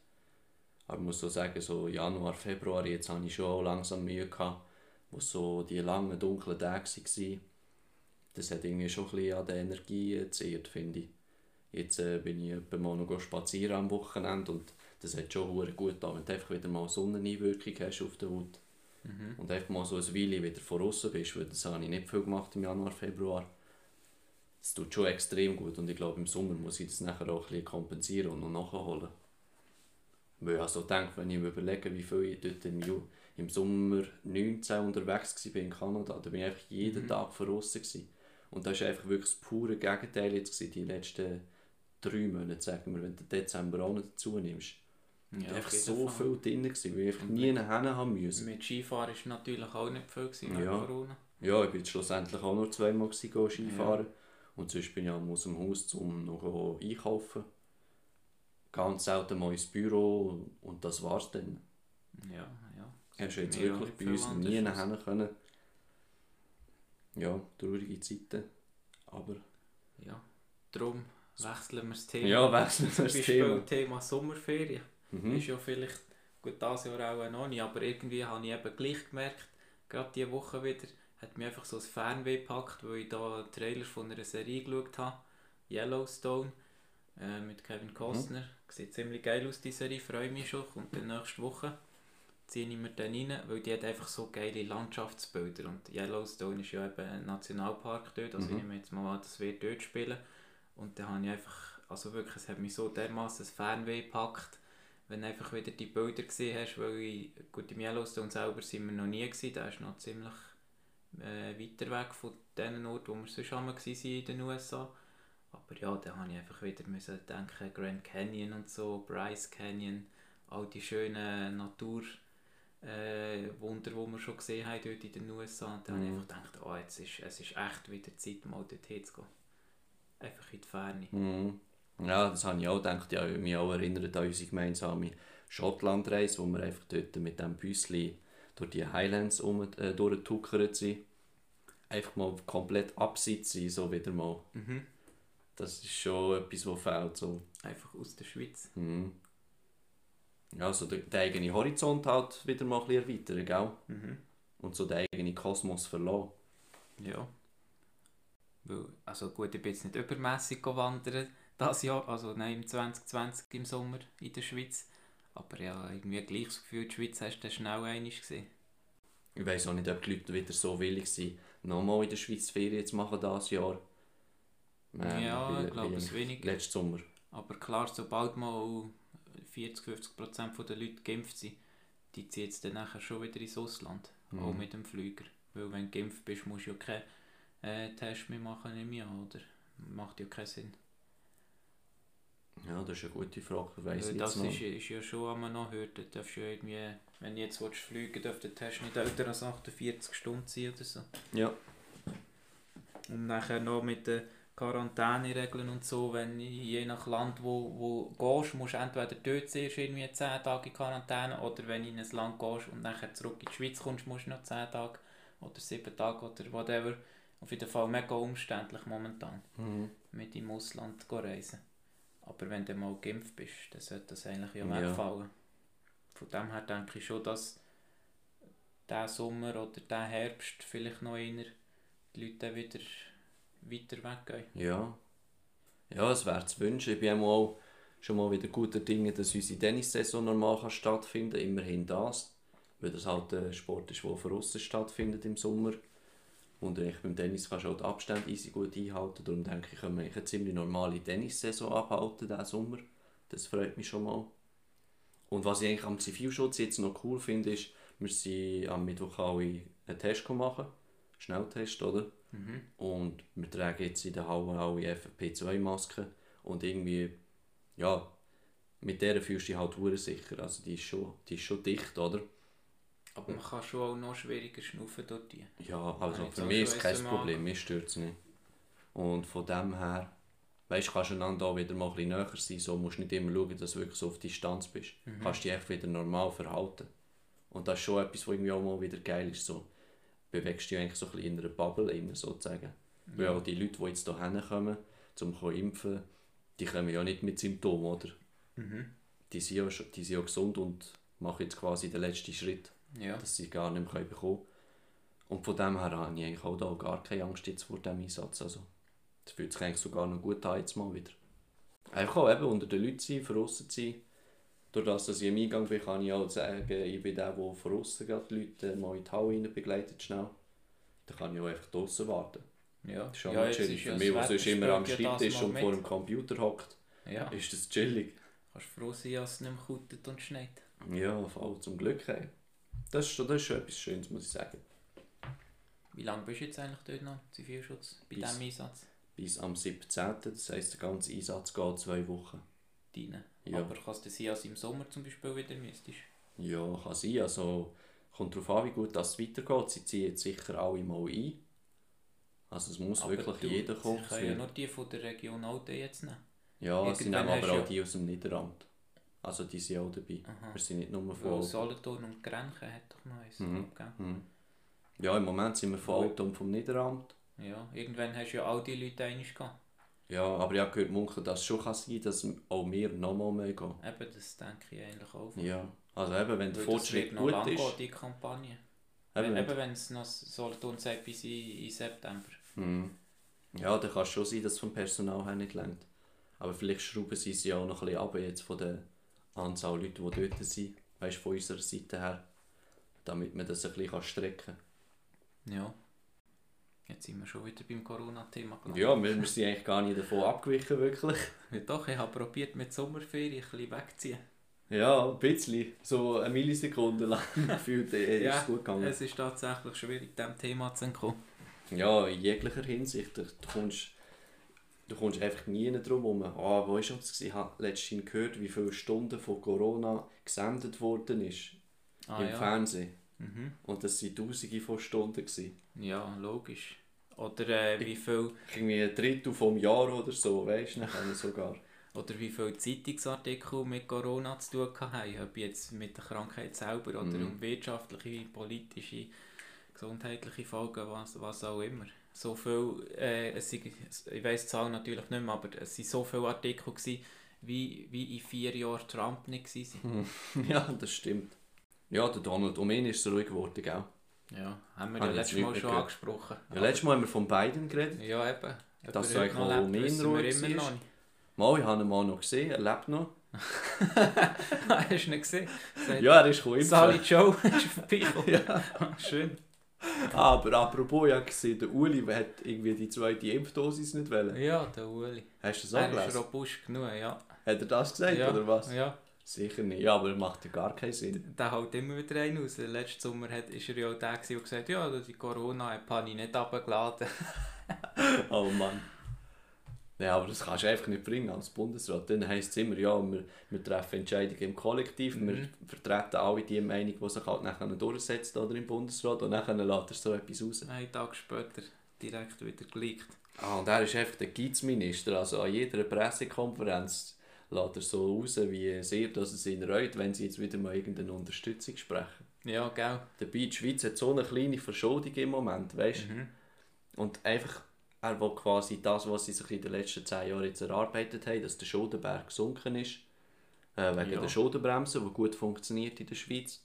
Aber ich muss so sagen, so Januar, Februar, jetzt habe ich schon auch langsam Mühe gehabt, wo so die langen, dunklen Tage waren. Das hat irgendwie schon ein bisschen an der Energie gezehrt, finde ich. Jetzt äh, bin ich etwa mal noch spazieren am Wochenende und das hat schon gut getan, wenn du einfach wieder mal Sonneneinwirkung hast auf der Haut. Mhm. Und einfach mal so ein Weile wieder von außen bist, weil das habe ich nicht viel gemacht im Januar, Februar. Das tut schon extrem gut und ich glaube im Sommer muss ich das nachher auch ein bisschen kompensieren und noch nachholen. Weil ich also denke, wenn ich mir überlege, wie viel ich dort im, Ju im Sommer 19 unterwegs war in Kanada, da bin ich einfach jeden Mhm. Tag gewesen. Und das war einfach wirklich das pure Gegenteil jetzt gewesen, die letzten drei Monate, sagen wir, wenn du den Dezember auch noch dazu nimmst. Ja, Ja, einfach so Fall. viel drin gewesen, weil ich einfach Und nie hin haben müssen. Mit Skifahren war natürlich auch nicht viel gewesen wegen Ja. Corona. Ja, ich bin schlussendlich auch nur zweimal gewesen, Skifahren. Und sonst bin ich auch aus dem Haus um noch einkaufen. Ganz selten mal ins Büro und das war's dann. Ja, ja. Hast du jetzt wirklich bei uns nie hin können. Ja, traurige Zeiten. Aber Ja, darum wechseln wir das Thema. ja, wechseln wir Zum das Beispiel Thema. Thema Sommerferien. Mhm. Ist ja vielleicht, gut, das Jahr auch noch nicht, aber irgendwie habe ich eben gleich gemerkt, gerade diese Woche wieder, hat mich einfach so das Fernweh gepackt, weil ich da einen Trailer von einer Serie geschaut habe, Yellowstone, äh, mit Kevin Costner. Sieht ziemlich geil aus, die Serie, freue mich schon, kommt dann nächste Woche. Ziehe ich mir dann rein, weil die hat einfach so geile Landschaftsbilder und Yellowstone ist ja eben ein Nationalpark dort, also Mhm. ich nehme jetzt mal an, das wird dort spielen. Und dann habe ich einfach, also wirklich, es hat mich so dermaßen das Fernweh gepackt, wenn du einfach wieder die Bilder gesehen hast, weil ich, gut, im Yellowstone selber sind wir noch nie gewesen, der ist noch ziemlich äh, weiter weg von den Orten, wo wir sonst einmal waren in den USA. Aber ja, da habe ich einfach wieder müssen denken, Grand Canyon und so, Bryce Canyon, all die schönen Natur äh, Wunder, die wir schon gesehen haben dort in den USA. Und dann habe ich Mhm. einfach gedacht, oh, jetzt ist, es ist echt wieder Zeit, mal dorthin zu gehen. Einfach in die Ferne. Mhm. Ja, das habe ich auch gedacht. Ja, mich auch erinnert an unsere gemeinsame Schottlandreise, wo wir einfach dort mit dem Büsli durch die Highlands um, äh, durchgetuckert sind. Einfach mal komplett abseits sein, so wieder mal. Mhm. Das ist schon etwas, was fehlt. So. Einfach aus der Schweiz. Mhm. Ja, so den, den eigenen Horizont halt wieder mal ein bisschen erweitern, gell? Mhm. Und so den eigenen Kosmos verlassen. Ja. Weil, also gut, ich bin jetzt nicht übermässig wandern das Jahr, also nein, im 2020 im Sommer in der Schweiz. Aber ja, irgendwie gleich das Gefühl, die Schweiz hast du schnell einmal gesehen. Ich weiß auch nicht, ob die Leute wieder so willig sind, nochmal in der Schweiz Ferien zu machen dieses Jahr. Ja, weil- ich glaube, es wenig. Letzten Sommer. Aber klar, sobald mal 40-50% der Leute geimpft sind, die zieht es dann nachher schon wieder ins Ausland. Mhm. Auch mit dem Flüger. Weil wenn du geimpft bist, musst du ja keinen äh, Test mehr machen, ich an, oder? Macht ja keinen Sinn. Ja, das ist eine gute Frage. Ich weiss nicht das noch. ist, ist ja schon einmal noch hört, darfst du ja irgendwie, wenn du jetzt willst, fliegen darf der Test nicht älter als 48 Stunden sein oder so. Ja. Und nachher noch mit den Quarantäneregeln und so, wenn je nach Land, wo, wo gehst, musst du entweder dort zuerst irgendwie 10 Tage in Quarantäne oder wenn du in ein Land gehst und nachher zurück in die Schweiz kommst, musst du noch 10 Tage oder 7 Tage oder whatever. Auf jeden Fall mega umständlich momentan, Mhm. mit im Ausland zu reisen. Aber wenn du mal geimpft bist, dann sollte das eigentlich ja Ja. wegfallen. Von dem her denke ich schon, dass der Sommer oder der Herbst vielleicht noch eher die Leute wieder weiter weggehen. Ja. Ja, es wäre zu wünschen. Ich bin auch schon mal wieder guter Dinge, dass unsere Tennissaison normal kann stattfinden kann. Immerhin das. Weil das halt ein Sport ist, der von außen stattfindet im Sommer. Und eigentlich beim Tennis kannst du auch die Abstände easy gut einhalten. Darum denke ich, können wir eine ziemlich normale Tennissaison abhalten diesen Sommer. Das freut mich schon mal. Und was ich eigentlich am Zivilschutz jetzt noch cool finde, ist, wir sind am Mittwoch alle einen Test machen. Schnelltest, oder? Mhm. Und wir tragen jetzt in der Halle alle FFP2-Masken. Und irgendwie, ja, mit der fühlst du dich halt sicher. Also die ist schon, die ist schon dicht, oder? Aber man kann schon auch noch schwieriger schnaufen dort. Ja, also für mich ist es kein Problem, mir stört es nicht. Und von dem her, weißt du, kannst du einander auch wieder mal ein bisschen näher sein. So musst du nicht immer schauen, dass du wirklich so auf Distanz bist. Mhm. Kannst dich einfach wieder normal verhalten. Und das ist schon etwas, was irgendwie auch mal wieder geil ist. So, bewegst dich eigentlich so ein bisschen in einer Bubble, immer sozusagen. Weil auch die Leute, die jetzt hierher kommen, um zu impfen, die kommen ja nicht mit Symptomen, oder? Mhm. Die sind ja, die sind ja gesund und machen jetzt quasi den letzten Schritt, Ja. dass sie gar nicht mehr bekommen können. Und von dem her habe ich eigentlich auch da gar keine Angst jetzt vor diesem Einsatz. Also, das fühlt sich eigentlich sogar noch gut an jetzt mal wieder. Einfach auch eben unter den Leuten sein, draussen sein. Durch das, dass ich im Eingang bin, kann ich auch sagen, ich bin der, der von außen die Leute mal in die Halle rein begleitet schnell. Dann kann ich auch einfach draussen warten. Ja, Das ist schon ja, chillig. Für mich, der sonst immer am Schreibtisch und mit. vor dem Computer hockt, Ja, ist das chillig. kannst froh sein, dass es nicht mehr kutet und schneit. Ja, voll zum Glück. Hey. Das, ist schon, das ist schon etwas Schönes, muss ich sagen. Wie lange bist du jetzt eigentlich dort noch, Zivilschutz, bei Bis- diesem Einsatz? Bis am 17. Das heisst, der ganze Einsatz geht zwei Wochen. Deine. Ja. Aber kann es dann sein, dass du im Sommer zum Beispiel wieder müsstest? Ja, kann sein. Also, kommt darauf an, wie gut das weitergeht. Sie ziehen jetzt sicher alle mal ein. Also es muss wirklich du, jeder kommen. Sie können ja nur die von der Region Alten jetzt nehmen. Ja, sie Irgendwann nehmen hast aber du auch die aus dem Niederamt. Also die sind auch dabei. Aha. Wir sind nicht nur Weil von... Solothurn und Grenchen hat doch noch eins. Mhm. Mhm. Ja, im Moment sind wir von. Alten und vom Niederamt. Ja, irgendwann hast du ja all die Leute einig gehabt. Ja, aber ich habe gehört, Munkel, dass es schon kann sein dass auch wir nochmal mehr gehen. Eben, das denke ich eigentlich auch. Ja, also eben, wenn der Weil Fortschritt gut ist... gehen, die Kampagne. Eben, Wenn, eben wenn es noch Solothurn sagt, bis in, September. Mhm. Ja, dann kann es schon sein, dass es vom Personal her nicht längt. Aber vielleicht schrauben sie sie auch noch ein bisschen ab, jetzt von der Anzahl Leute, die dort sind. Weißt du, von unserer Seite her. Damit man das ein bisschen strecken Ja. Jetzt sind wir schon wieder beim Corona-Thema kann. Ja, wir, wir sind eigentlich gar nicht davon abgewichen, wirklich. Ja, doch, ich habe probiert mit Sommerferien ein bisschen wegzuziehen. Ja, ein bisschen. So eine Millisekunde lang gefühlt äh, ist es gut gegangen. Es ist tatsächlich schwierig, diesem Thema zu entkommen. Ja, in jeglicher Hinsicht. Du kommst, du kommst einfach nie drum herum. Ah, wo ist das? Ich habe letztens gehört, wie viele Stunden von Corona gesendet worden ist Ah, im ja. Fernsehen. Mhm. Und das waren tausende von Stunden. Gewesen. ja, logisch. Oder äh, wie viel Irgendwie ein Drittel vom Jahr oder so, weißt du, sogar. oder wie viele Zeitungsartikel mit Corona zu tun haben, ob jetzt mit der Krankheit selber oder Mhm. um wirtschaftliche, politische, gesundheitliche Folgen, was, was auch immer. So viel, äh, es sind, ich weiss die Zahl natürlich nicht mehr, aber es waren so viele Artikel, gewesen, wie, wie in vier Jahren Trump nicht waren. ja, das stimmt. Ja, der Donald, um ihn ist es ruhig geworden, gell? Ja, haben wir ja jetzt letztes Mal schon mehr angesprochen. Ja, letztes Mal haben wir von beiden geredet. Ja, eben. Ob Dass er eigentlich wissen Ruhe wir immer war. Mal, ich habe ihn mal noch gesehen, er lebt noch. Hast du nicht gesehen? Ja, er ist gekommen. Sally Joe ist vorbeigekommen. Ja. Schön. Aber apropos, ich habe gesehen, der Uli hat irgendwie die zweite Impfdosis nicht wollen. Ja, der Uli. Hast du das Er auch ist gelesen? robust genug, ja. Hat er das gesagt ja. oder was? Ja. Sicher nicht, ja, aber macht ja gar keinen Sinn. Der haut immer wieder einen raus. Letzten Sommer hat, ist er ja auch der, der gesagt hat, ja, die Corona-App habe ich nicht runtergeladen. Oh Mann. Ja, aber das kannst du einfach nicht bringen als Bundesrat. Dann heisst es immer, ja, wir, wir treffen Entscheidungen im Kollektiv, wir Mhm. vertreten alle die Meinung, die sich halt nachher durchsetzt oder im Bundesrat und nachher lässt er so etwas raus. Einen Tag später direkt wieder geleakt. Ah, und er ist einfach der Gizminister, also an jeder Pressekonferenz lässt er so raus, wie sehr dass es ihn reut, wenn sie jetzt wieder mal irgendeine Unterstützung sprechen. Ja, gell? Dabei, die Schweiz hat so eine kleine Verschuldung im Moment, weißt du? Mhm. Und einfach, er will quasi das, was sie sich in den letzten zehn Jahren jetzt erarbeitet haben, dass der Schuldenberg gesunken ist, äh, wegen Ja. der Schuldenbremse, die gut funktioniert in der Schweiz.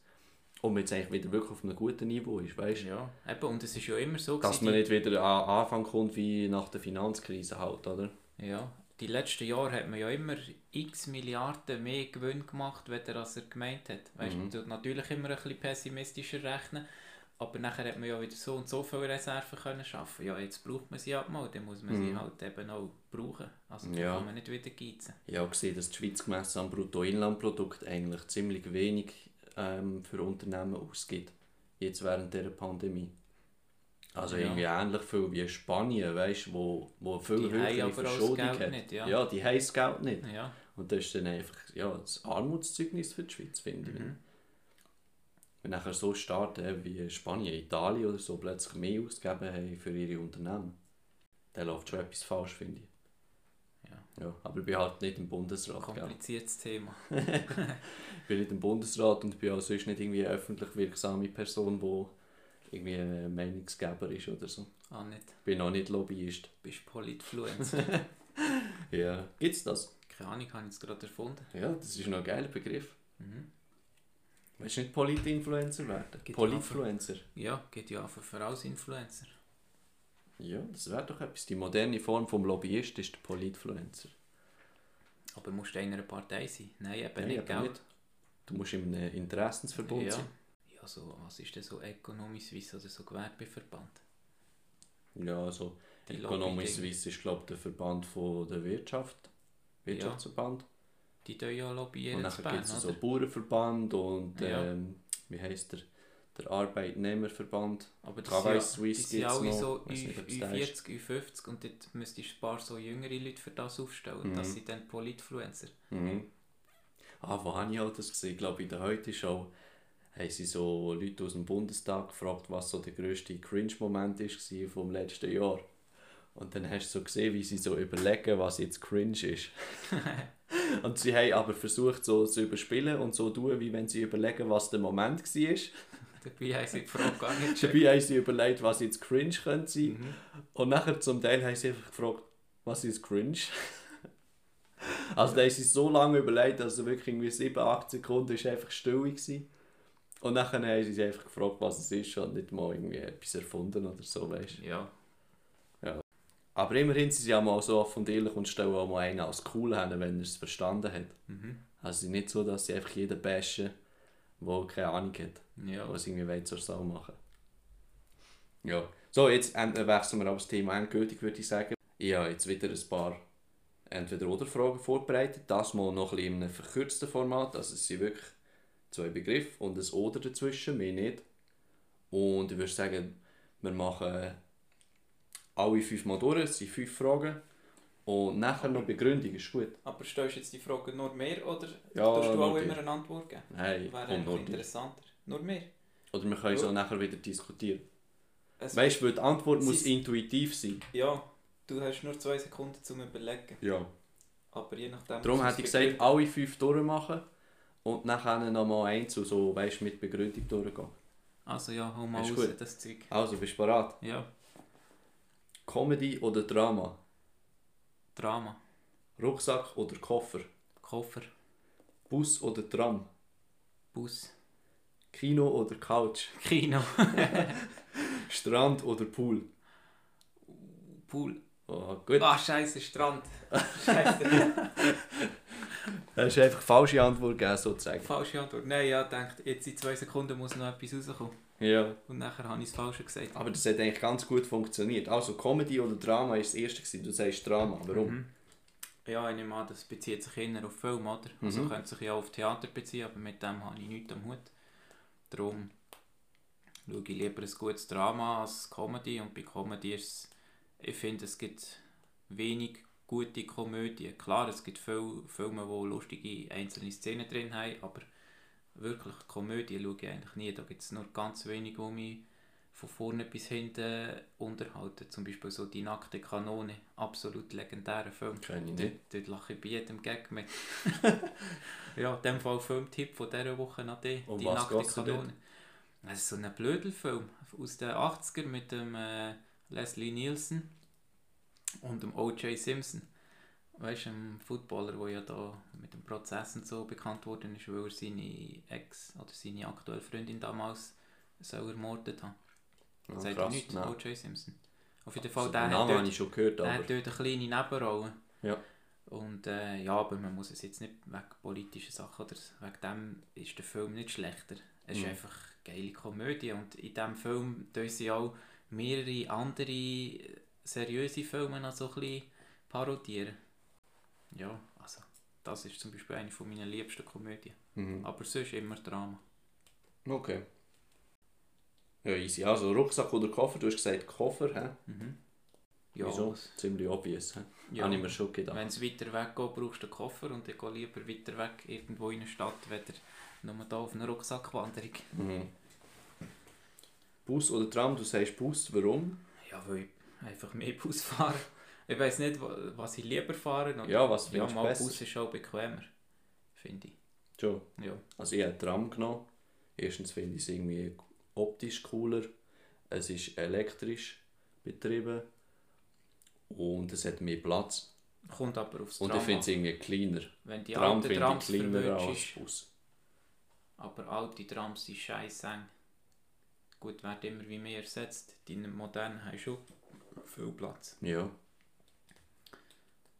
Und jetzt eigentlich wieder wirklich auf einem guten Niveau ist, weißt? Ja, eben, und es ist ja immer so, Dass gewesen, man nicht wieder an Anfang kommt wie nach der Finanzkrise halt, oder? ja, die letzten Jahre hat man ja immer x Milliarden mehr Gewinn gemacht, als er gemeint hat. Weißt, Mhm. Man tut natürlich immer ein bisschen pessimistischer rechnen, aber nachher hat man ja wieder so und so viele Reserven können schaffen. Ja, jetzt braucht man sie halt mal, dann muss man sie Mhm. halt eben auch brauchen. Also da Ja. kann man nicht wieder geizen. Ich habe gesehen, dass die Schweiz gemessen am Bruttoinlandprodukt eigentlich ziemlich wenig ähm, für Unternehmen ausgibt. Jetzt während dieser Pandemie. Also Ja. irgendwie ähnlich viel wie Spanien, weißt du, wo, wo viel Die höhere Verschuldung hat. nicht, ja. ja, die haben das Geld nicht. Ja. Und das ist dann einfach ja, das Armutszeugnis für die Schweiz, finde ich. Wenn nachher so Staaten wie Spanien, Italien oder so plötzlich mehr ausgegeben haben für ihre Unternehmen, dann läuft schon etwas falsch, finde ich. Ja. Ja, aber ich bin halt nicht im Bundesrat. Gell? Kompliziertes Thema. Ich bin nicht im Bundesrat und bin auch sonst nicht irgendwie eine öffentlich wirksame Person, die irgendwie ein Meinungsgeber ist oder so. Ah, nicht. Ich bin auch nicht Lobbyist. Du bist Politfluencer. Ja. Gibt's das? Keine Ahnung, habe ich jetzt gerade erfunden. Ja, das ist noch ein geiler Begriff. Mhm. Willst du nicht Polit-Influencer werden? Gibt Politfluencer. Ja, geht ja einfach für als Influencer. Ja, das wäre doch etwas. Die moderne Form vom Lobbyist ist der Politfluencer. Aber musst du in einer Partei sein? Nein, eben Nein, nicht, gell? nicht. Du musst in einem Interessensverbund Ja. sein. Ja, so, was ist denn so Economy Suisse oder so Gewerbeverband? Ja, also Economy. Suisse ist glaube ich der Verband von der Wirtschaft. Wirtschaftsverband. Die tun ja lobbyieren Und dann gibt es so? Bauernverband und Ja. ähm, wie heisst der? Der Arbeitnehmerverband. Aber das Suisse sind gibt's alle noch. so Weiss nicht, Ü- ob's der ist. Ü40, Ü50 und dort müsstest du ein paar so jüngere Leute für das aufstellen. Mhm. Das sind dann Politfluencer. Mhm. Ah, wo habe ich auch das gesehen? Ich glaube, in der Heute-Show haben sie so Leute aus dem Bundestag gefragt, was so der grösste Cringe-Moment war vom letzten Jahr. Und dann hast du so gesehen, wie sie so überlegen, was jetzt cringe ist. und sie haben aber versucht, so zu überspielen und so tun, wie wenn sie überlegen, was der Moment war. Dabei haben sie die Frage gar nicht Dabei haben sie überlegt, was jetzt cringe könnte sein. Mhm. Und nachher zum Teil haben sie einfach gefragt, was ist cringe? also da haben sie so lange überlegt, dass es wirklich irgendwie 7, 8 Sekunden ist einfach still war. Und nachher haben sie sich einfach gefragt, was es ist und nicht mal irgendwie etwas erfunden oder so, weißt Ja, Aber immerhin sind sie ja mal so offen und ehrlich und stellen auch mal einen als cool hin, wenn er es verstanden hat. mhm. Also nicht so, dass sie einfach jeden bashen, der keine Ahnung hat. ja. was irgendwie will zur Sau machen. Ja. So, jetzt wechseln wir aber das Thema endgültig, würde ich sagen. Ich habe jetzt wieder ein paar Entweder-Oder-Fragen vorbereitet. Das mal noch ein bisschen in einem verkürzten Format. Also es sind wirklich zwei Begriffe und ein Oder dazwischen, mehr nicht. Und ich würde sagen, wir machen alle fünf Mal durch. Es sind fünf Fragen. Und nachher noch Begründung, ist gut. Aber stellst du jetzt die Frage nur mehr oder Ja, tust du auch immer eine Antwort geben? Nein, Wäre eigentlich interessanter. Nur mehr? Oder wir können so nachher wieder diskutieren. Es- Weißt du, die Antwort muss intuitiv sein. Ja, du hast nur zwei Sekunden zum Überlegen. Ja. Aber je nachdem... Darum hätte ich es gesagt, alle fünf durchmachen und nachher nochmal eins so, weißt, mit Begründung durchgehen. Also ja, hau mal Ist raus, gut. das Zeug. Also, bist du bereit? Ja, Comedy oder Drama? Drama. Rucksack oder Koffer? Koffer. Bus oder Tram? Bus. Kino oder Couch? Kino. Strand oder Pool? Pool. Oh, gut. Ah, scheiße, Strand. Scheiße. Das ist einfach falsche Antwort gegeben, sozusagen. Falsche Antwort. Nein, ja, denkt, jetzt in zwei Sekunden muss noch etwas rauskommen. Ja. Und nachher habe ich das Falsche gesagt. Aber das hat eigentlich ganz gut funktioniert. Also, Comedy oder Drama war das erste. Gewesen. Du sagst Drama. Warum? Mhm. Ja, ich nehme an, das bezieht sich eher auf Film, oder? Also Mhm. könnte sich ja auch auf Theater beziehen, aber mit dem habe ich nichts am Hut. Darum schaue ich lieber ein gutes Drama als Comedy und bei Comedy ist es, ich finde, es gibt wenig gute Komödien. Klar, es gibt viele Filme, die lustige einzelne Szenen drin haben, aber wirklich Komödien schaue ich eigentlich nie. Da gibt es nur ganz wenig, die mich von vorne bis hinten unterhalten. Zum Beispiel so «Die nackte Kanone», absolut legendärer Film. Kenne ich Dort, nicht. dort lache ich bei jedem Gag mit. ja, in dem Fall Filmtipp von dieser Woche nach dir. Um die nackte? Kanone. Das ist so ein Blödelfilm aus den 80er mit dem äh, Leslie Nielsen und dem O.J. Simpson. Weißt du, ein Footballer, der ja da mit dem Prozess und so bekannt worden ist, weil er seine Ex oder seine aktuelle Freundin damals soll ermordet haben. Ja, Sagt er krass, nicht, nein. O.J. Simpson. Auf jeden Also, Fall, den der hat dort schon gehört, er aber... hat dort eine kleine Nebenrolle. Ja. Und äh, ja, aber man muss es jetzt nicht wegen politischen Sachen oder wegen dem ist der Film nicht schlechter. Es ist Mhm. einfach eine geile Komödie und in diesem Film tun sie auch mehrere andere seriöse Filme noch so ein bisschen parodieren. Ja, also das ist zum Beispiel eine von meinen liebsten Komödien. Mhm. Aber sonst immer Drama. Okay. Ja, easy. Also Rucksack oder Koffer? Du hast gesagt Koffer, hä? Mhm. Ja, Wieso? Ziemlich obvious, hä? ja. Habe ich mir schon gedacht. Wenn es weiter weg geht, brauchst du einen Koffer und ich gehe lieber weiter weg irgendwo in eine Stadt, weder nur hier auf einer Rucksackwanderung. Mhm. Bus oder Tram? Du sagst Bus, warum? Ja, weil ich einfach mehr Bus fahre. Ich weiß nicht, wa- was ich lieber fahre. oder- Ja, was ja findest du mal besser? Bus ist auch bequemer, finde ich. Schon. Ja. Also ich habe Tram genommen. Erstens finde ich es irgendwie optisch cooler. Es ist elektrisch betrieben. Und es hat mehr Platz. Kommt aber aufs Und Tram ich finde es irgendwie kleiner. Wenn die Tram alten finde ich kleiner als Bus. aber alte Trams sind scheiße eng. Gut, werden immer wie mehr ersetzt. Die modernen haben schon viel Platz. Ja.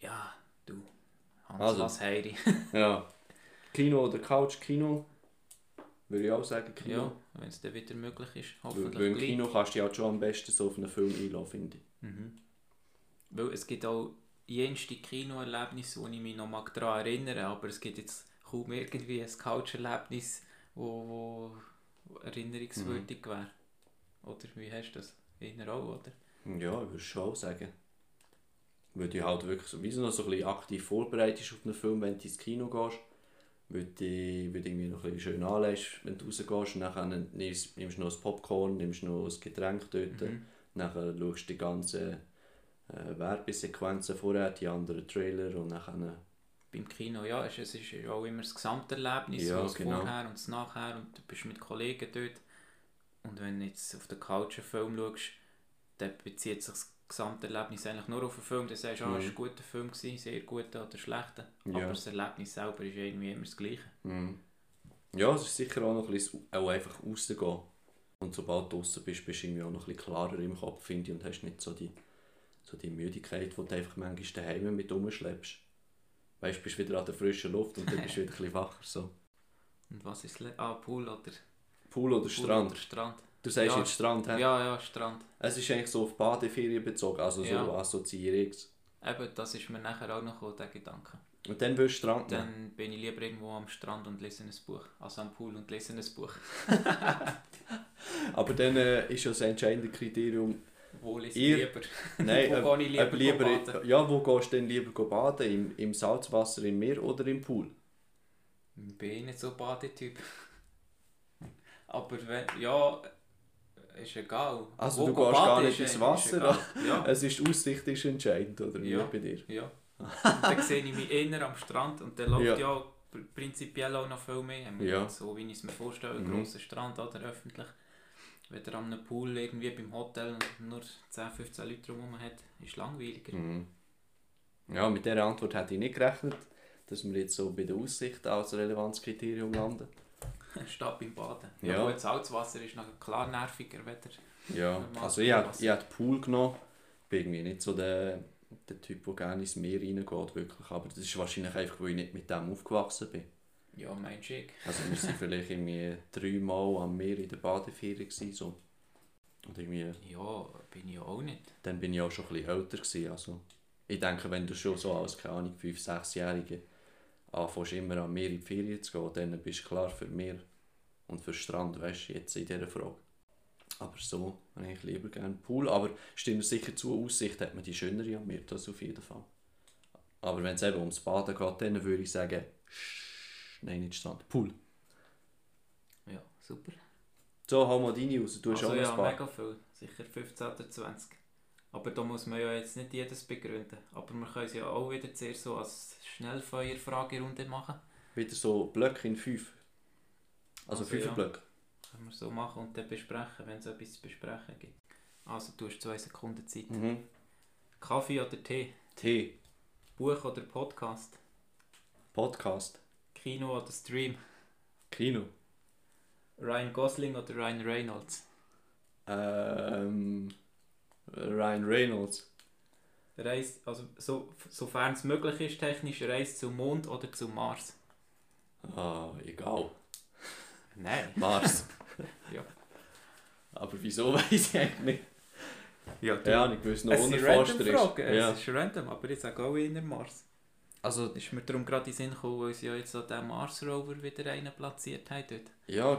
Ja, du. Hans Also. was Heiri. ja. Kino oder Couch? Kino? Würde ich auch sagen Kino. Ja, wenn es dann wieder möglich ist. Weil, Hoffentlich weil im gleich. Kino kannst du halt schon am besten so auf einen Film einlassen, finde ich. Mhm. Weil es gibt auch jenste Kinoerlebnisse, wo ich mich noch mag daran erinnere, aber es gibt jetzt kaum irgendwie ein Coucherlebnis, wo, wo erinnerungswürdig wäre. Oder wie hast du das? Einer auch, oder? Ja, ich würde schon sagen. Weil du halt wirklich so, wie so, noch so ein bisschen aktiv vorbereitest auf einen Film, wenn du ins Kino gehst. Weil du weil du irgendwie noch ein bisschen schön anlässt, wenn du rausgehst. Und dann nimmst, nimmst du noch das Popcorn, nimmst noch ein Getränk dort. Mhm. Dann schaust du die ganzen äh, Werbesequenzen vorher, die anderen Trailer und dann... Beim Kino, ja, es es ist auch immer das Gesamterlebnis, Ja, das genau. Vorher und das Nachher und du bist mit Kollegen dort. Und wenn du jetzt auf der Couch einen Film schaust, dann bezieht sich das Gesamterlebnis eigentlich nur auf den Film. Dann sagst du, ah, es war Mhm. ein guter Film, gewesen, sehr guter oder schlechter. Ja. Aber das Erlebnis selber ist irgendwie immer das Gleiche. Mhm. Ja, es ist sicher auch noch ein bisschen auch einfach rausgehen. Und sobald du draußen bist, bist du irgendwie auch noch ein bisschen klarer im Kopf, finde ich, und hast nicht so die, so die Müdigkeit, die du einfach manchmal daheim mit rumschleppst. Weißt du, bist wieder an der frischen Luft und dann bist du wieder ein bisschen wacher. So. Und was ist le- Ah, Pool oder Pool oder Pool Strand? Oder Strand. Du sagst Ja. jetzt Strand, hä? Ja, ja, Strand. Es ist eigentlich so auf Badeferien bezogen, also so Ja. Assoziierungs. Eben, das ist mir nachher auch noch gekommen, der Gedanke. Und dann willst du Strand nehmen. Dann bin ich lieber irgendwo am Strand und lese ein Buch. Also am Pool und lese ein Buch. Aber dann äh, ist ja das entscheidende Kriterium, Wo lese ich lieber? Nein, Wo gehe ich lieber ob lieber baden? Ja, wo gehst du denn lieber baden? Im, Im Salzwasser, im Meer oder im Pool? Ich bin nicht so Badetyp. Aber wenn, ja, ist egal. Also Wo du gehst gar nicht ins Wasser. Ja, Es ist die Aussicht ist entscheidend, oder wie Ja. bei dir? ja. Und dann sehe ich mich eher am Strand und dann läuft Ja. ja, pr- prinzipiell auch noch viel mehr. Ja. So wie ich es mir vorstelle, ein Mhm. grosser Strand oder öffentlich. Wenn er an einem Pool irgendwie beim Hotel nur 10, 15 Leute drumherum hat, ist langweiliger. Mhm. Ja, mit dieser Antwort hätte ich nicht gerechnet, dass wir jetzt so bei der Aussicht als Relevanzkriterium landen. Statt beim Baden. Ja. Gut, Salzwasser ist noch klar nerviger, wenn Ja, also ich ich hätte Pool genommen. Ich bin irgendwie nicht so der, der Typ, der gerne ins Meer reingeht, wirklich. Aber das ist wahrscheinlich einfach, weil ich nicht mit dem aufgewachsen bin. Ja, mein Schick. Also wir waren vielleicht irgendwie dreimal am Meer in der Badeferie. Gewesen, so. Und irgendwie, Ja, bin ich auch nicht. dann bin ich auch schon ein bisschen älter. Gewesen, also Ich denke, wenn du schon so als, keine Ahnung, 5-, 6-Jährige anfängst, immer an mir in die Ferien zu gehen, dann bist du klar für mir und für Strand, weißt du, jetzt in dieser Frage. Aber so habe ich lieber gerne Pool. Aber stimmt mir sicher zu, Aussicht hat man die schönere am Meer, das auf jeden Fall. Aber wenn es eben ums Baden geht, dann würde ich sagen, nein, nicht Strand, Pool. Ja, super. So, hau mal deine raus, du hast also auch ja, mega viel. Sicher 15 oder 20. Aber da muss man ja jetzt nicht jedes begründen. Aber wir können es ja auch wieder zuerst so als Schnellfeuer-Fragerunde machen. Wieder so Blöcke in 5. Also, Also, 5 ja. Blöcke. Können wir so machen und dann besprechen, wenn es etwas zu besprechen gibt. Also du hast zwei Sekunden Zeit. Mhm. Kaffee oder Tee? Tee, Buch oder Podcast? Podcast, Kino oder Stream? Kino. Ryan Gosling oder Ryan Reynolds? Ähm, Ryan Reynolds. Reis, also so, sofern es möglich ist, technisch Reise zum Mond oder zum Mars? Ah, egal. Nein. Mars. Ja. Aber wieso weiß ich eigentlich nicht? Ja, Ja, ich wüsste noch sind unerforschter random Fragen, Ja. es ist random, aber ich sage auch in der Mars. Also, Ist mir darum gerade in den Sinn gekommen, weil sie ja jetzt so den Mars Rover wieder einen platziert haben dort. ja,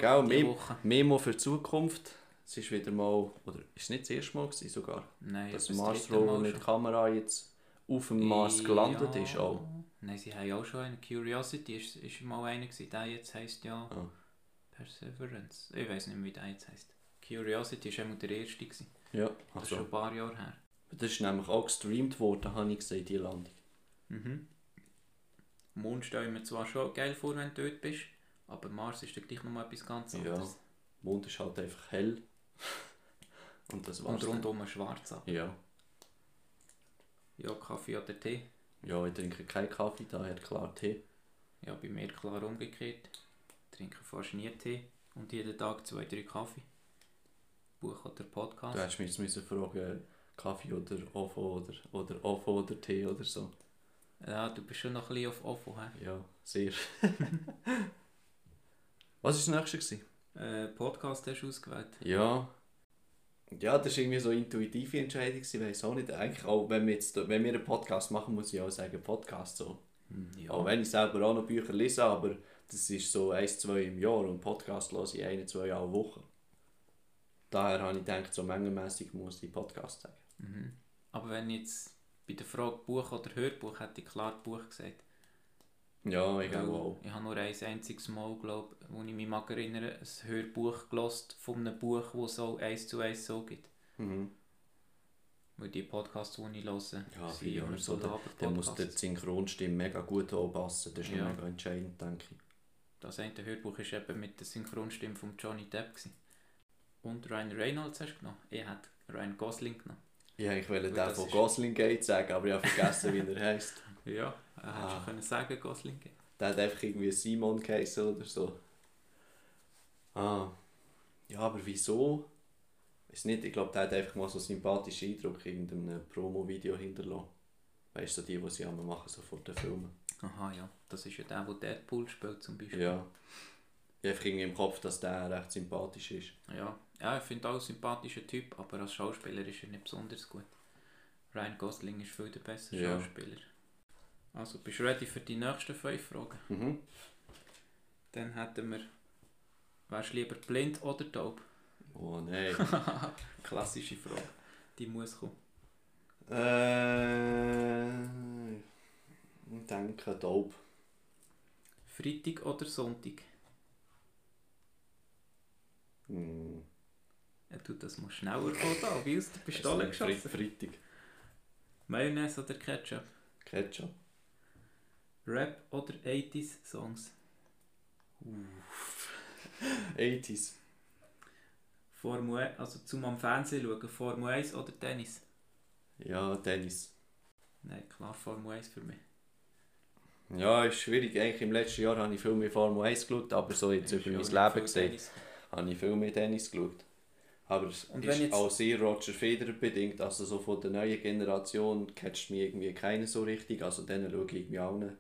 Woche. Memo für die Zukunft. Es ist wieder mal, oder ist es nicht das erste Mal gewesen sogar, Nein, dass Mars Rover mit schon. Kamera jetzt auf dem Mars gelandet Ja. ist auch. Nein, sie haben auch schon einen. Curiosity ist, ist mal einer gewesen. Der jetzt heisst ja Ah. Perseverance. Ich weiß nicht mehr, wie der jetzt heisst. Curiosity war einmal der erste. Gewesen. Ja, Das ist schon also. ein paar Jahre her. Das ist nämlich auch gestreamt worden, habe ich gesehen, die Landung. Mhm. Mond stelle ich mir zwar schon geil vor, wenn du dort bist, aber Mars ist dann gleich nochmal etwas ganz Ja. anderes. Mond ist halt einfach hell. Und das war's. Und rundum schwarz ab. Ja. Ja, Kaffee oder Tee. Ja, ich trinke keinen Kaffee, daher klar Tee. Ja, bei mir klar umgekehrt. Ich trinke fast nie Tee und jeden Tag zwei, drei Kaffee. Buch oder Podcast. Du hättest mich jetzt müssen fragen, Kaffee oder Ofo oder, oder Ofo oder Tee oder so. Ja, du bist schon noch ein bisschen auf Ofo, hä? Ja, sehr. Was war das nächste? Gewesen? Äh, Podcast hast du ausgewählt. Ja. Ja, das war irgendwie so eine intuitive Entscheidung, ich weiß auch nicht. Eigentlich auch, wenn wir, jetzt, wenn wir einen Podcast machen, muss ich auch sagen, Podcast so. Ja. Auch wenn ich selber auch noch Bücher lese, aber das ist so eins, zwei im Jahr und Podcast höre ich eine, zwei alle Woche. Daher habe ich gedacht, so mengenmässig muss ich Podcast sagen. Mhm. Aber wenn jetzt bei der Frage Buch oder Hörbuch, hätte ich klar Buch gesagt. Ja, ich auch. Ich habe nur ein einziges Mal, glaube wo ich mich mag erinnere, ein Hörbuch gelost von einem Buch, das so eins zu eins so gibt. Mhm. Weil die Podcasts, die ich höre, Ja, sind immer so so. Dann muss die. Synchronstimme mega gut anpassen. Das ist Ja. mega entscheidend, denke ich. Das eine Hörbuch war eben mit der Synchronstimme von Johnny Depp. Gewesen. Und Ryan Reynolds hast du genommen. Ich hätte Ryan Gosling genommen. Ich wollte eigentlich den von Gosling Gate sagen, aber ich habe vergessen, wie er heißt. Ja, er hätte Ah. schon können sagen Gosling. Der hat einfach irgendwie Simon geheißen oder so. Ah. Ja, aber wieso? Ist nicht, ich glaube, der hat einfach mal so einen sympathischen Eindruck in irgendeinem Promo-Video hinterlassen. Weißt du, so die, die sie einmal machen, so vor den Filmen. Aha, ja. Das ist ja der, der Deadpool spielt zum Beispiel. Ja. Ich habe irgendwie im Kopf, dass der recht sympathisch ist. Ja, ja ich finde auch ein sympathischer Typ, aber als Schauspieler ist er nicht besonders gut. Ryan Gosling ist viel der bessere Ja. Schauspieler. Also, bist du ready für die nächsten fünf Fragen? Mhm. Dann hätten wir, wärst du lieber blind oder taub? Oh nein. Klassische Frage. Die muss kommen. äh, ich denke, taub. Freitag oder Sonntag? Hm. Ja, du, das muss schneller gehen, da, wie aus der Pistole Fre- geschossen. Freitag. Mayonnaise oder Ketchup? Ketchup. Rap oder 80s Songs? 80s. Formel 1, also zum am Fernsehen schauen, Formel 1 oder Tennis? Ja, Tennis. Nein, klar Formel 1 für mich. Ja, ist schwierig. Eigentlich im letzten Jahr habe ich viel mehr Formel 1 geschaut, aber so jetzt über mein Leben gesehen, habe ich viel mehr Tennis geschaut. Aber es Und ist jetzt- auch sehr Roger Federer bedingt, also so von der neuen Generation catcht mich irgendwie keiner so richtig, also denen schaue ich irgendwie allen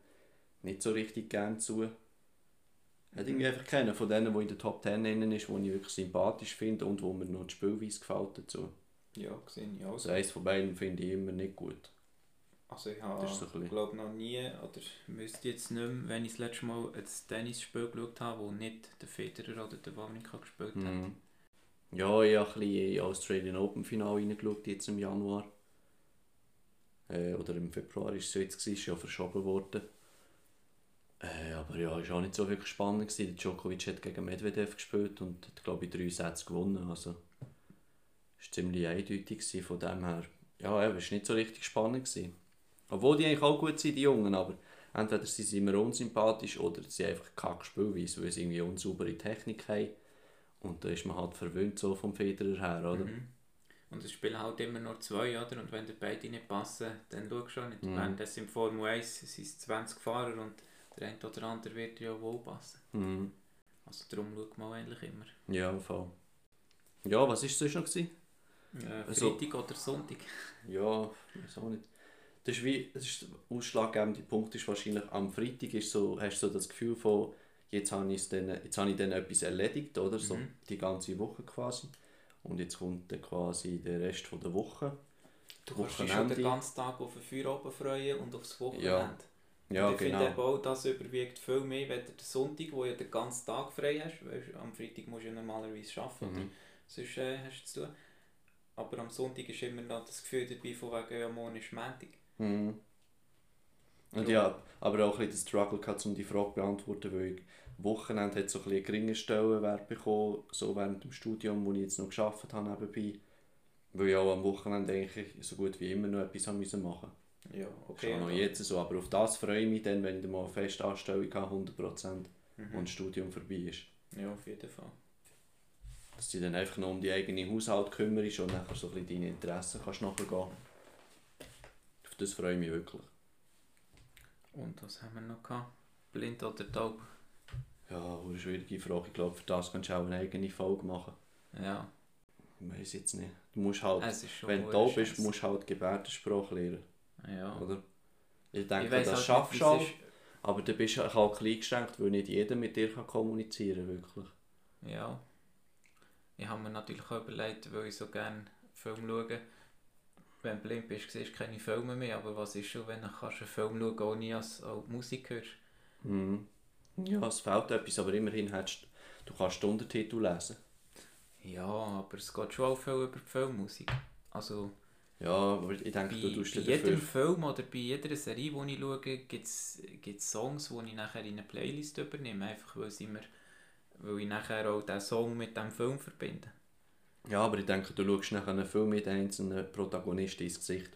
nicht so richtig gern zu. Hat irgendwie einfach keinen von denen, der in der Top 10 innen ist, den ich wirklich sympathisch finde und wo mir noch die Spielweise gefällt dazu. Ja, gesehen ich auch Also eins von beiden finde ich immer nicht gut. Also ich so habe, bisschen- glaube noch nie, oder müsste jetzt nicht mehr, wenn ich das letzte Mal ein Tennisspiel geschaut habe, wo nicht der Federer oder der Wawrinka gespielt hat. Ja, ich habe ein bisschen Australian Open Final reingeschaut, jetzt im Januar. Äh, oder im Februar ist es jetzt, gewesen, ist ja verschoben worden. Äh, aber ja, es war auch nicht so wirklich spannend. Gewesen. Djokovic hat gegen Medvedev gespielt und hat, glaube ich, drei Sätze gewonnen. Also, es war ziemlich eindeutig gewesen, von dem her. Ja, es war nicht so richtig spannend. Gewesen. Obwohl die eigentlich auch gut sind, die Jungen, aber entweder sie sind mir unsympathisch oder sie sind einfach kack Spielweise, weil sie irgendwie unsaubere Technik haben. Und da ist man halt verwöhnt so vom Federer her, oder? Mhm. Und es spielen halt immer nur zwei, oder? Und wenn die beide nicht passen, dann schau schon nicht. Mhm. Währenddessen im Formel 1 sind es 20 Fahrer und der eine oder andere wird ja wohl passen. Mhm. Also darum schaut man eigentlich immer. Ja, voll. Ja, was war sonst noch? Gewesen? Also- Freitag oder Sonntag. Ja, weiß auch nicht. Das ist wie, das ist der ausschlaggebende Punkt ist wahrscheinlich, am Freitag ist so, hast du so das Gefühl von, jetzt habe, dann, jetzt habe ich dann etwas erledigt, oder? So Mhm. die ganze Woche quasi. Und jetzt kommt dann quasi der Rest von der Woche. Du kannst dich schon den ganzen Tag auf ein Feierabend freuen und aufs Wochenende. Ja, Ja, und ich genau. finde auch, das überwiegt viel mehr, wenn du den Sonntag, wo du ja den ganzen Tag frei hast, weil am Freitag musst du ja normalerweise arbeiten? Mhm. sonst äh, hast du zu tun. Aber am Sonntag ist immer noch das Gefühl dabei, von wegen, ja, morgen ist Montag. Mhm. Und ja, aber auch ein bisschen den Struggle gehabt, um die Frage zu beantworten, weil ich Wochenende hat so ein bisschen geringen Stellenwert bekommen, so während dem Studium, wo ich jetzt noch geschafft habe nebenbei. Weil ich auch am Wochenende eigentlich so gut wie immer noch etwas haben müssen machen Ja, Okay, okay. noch jetzt so, aber auf das freue ich mich dann, wenn ich mal eine Festanstellung habe, 100% Mhm. und das Studium vorbei ist. Ja, auf jeden Fall. Dass du dich dann einfach noch um die eigene Haushalt kümmerst und nachher so ein bisschen deine Interessen kannst nachgehen. Auf das freue ich mich wirklich. Und was haben wir noch gehabt? Blind oder taub? Ja, eine schwierige Frage. Ich glaube, für das kannst du auch eine eigene Folge machen. Ja, Ich weiß jetzt nicht. Du musst halt, wenn du da bist, scheisse. musst du halt Gebärdensprache lernen. Ja. Oder? Ich denke, ich das halt schaffst du es ist. aber du bist halt klein geschränkt, weil nicht jeder mit dir kann kommunizieren kann. Wirklich. Ja. Ich habe mir natürlich auch überlegt, weil ich so gerne Film schaue. Wenn du blind bist, siehst du keine Filme mehr, aber was ist schon, wenn du kannst einen Film schauen ohne dass du Musik hörst? Mhm. Ja, es fehlt etwas, aber immerhin hast du, du kannst Untertitel lesen. Ja, aber es geht schon auch viel über die Filmmusik. Also Ja, aber ich denke, bei, du tust bei jedem dafür... Film oder bei jeder Serie, die ich schaue, gibt es Songs, die ich nachher in eine Playlist übernehme, einfach weil, sie mir, weil ich nachher auch diesen Song mit dem Film verbinde. Ja, aber ich denke, du schaust nachher einen Film mit einzelnen Protagonisten ins Gesicht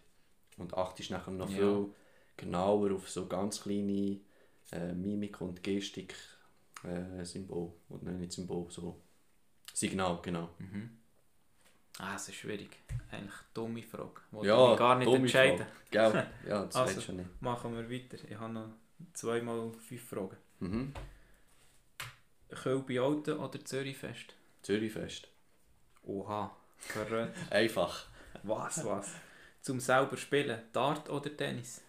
und achtest nachher noch Ja. viel genauer auf so ganz kleine äh, Mimik und Gestik äh, Symbol, oder nicht Symbol, so Signal, genau. Mhm. Ah, es ist schwierig. Eigentlich eine dumme Frage. Die Ja, ich gar nicht entscheiden. Gell? Ja, das Also. du nicht. Machen wir weiter. Ich habe noch zweimal fünf Fragen. Mhm. Kölbi Alten oder Zürichfest? Zürichfest. Oha. Verrückt. Einfach. was, was? Zum selber spielen, Dart oder Tennis?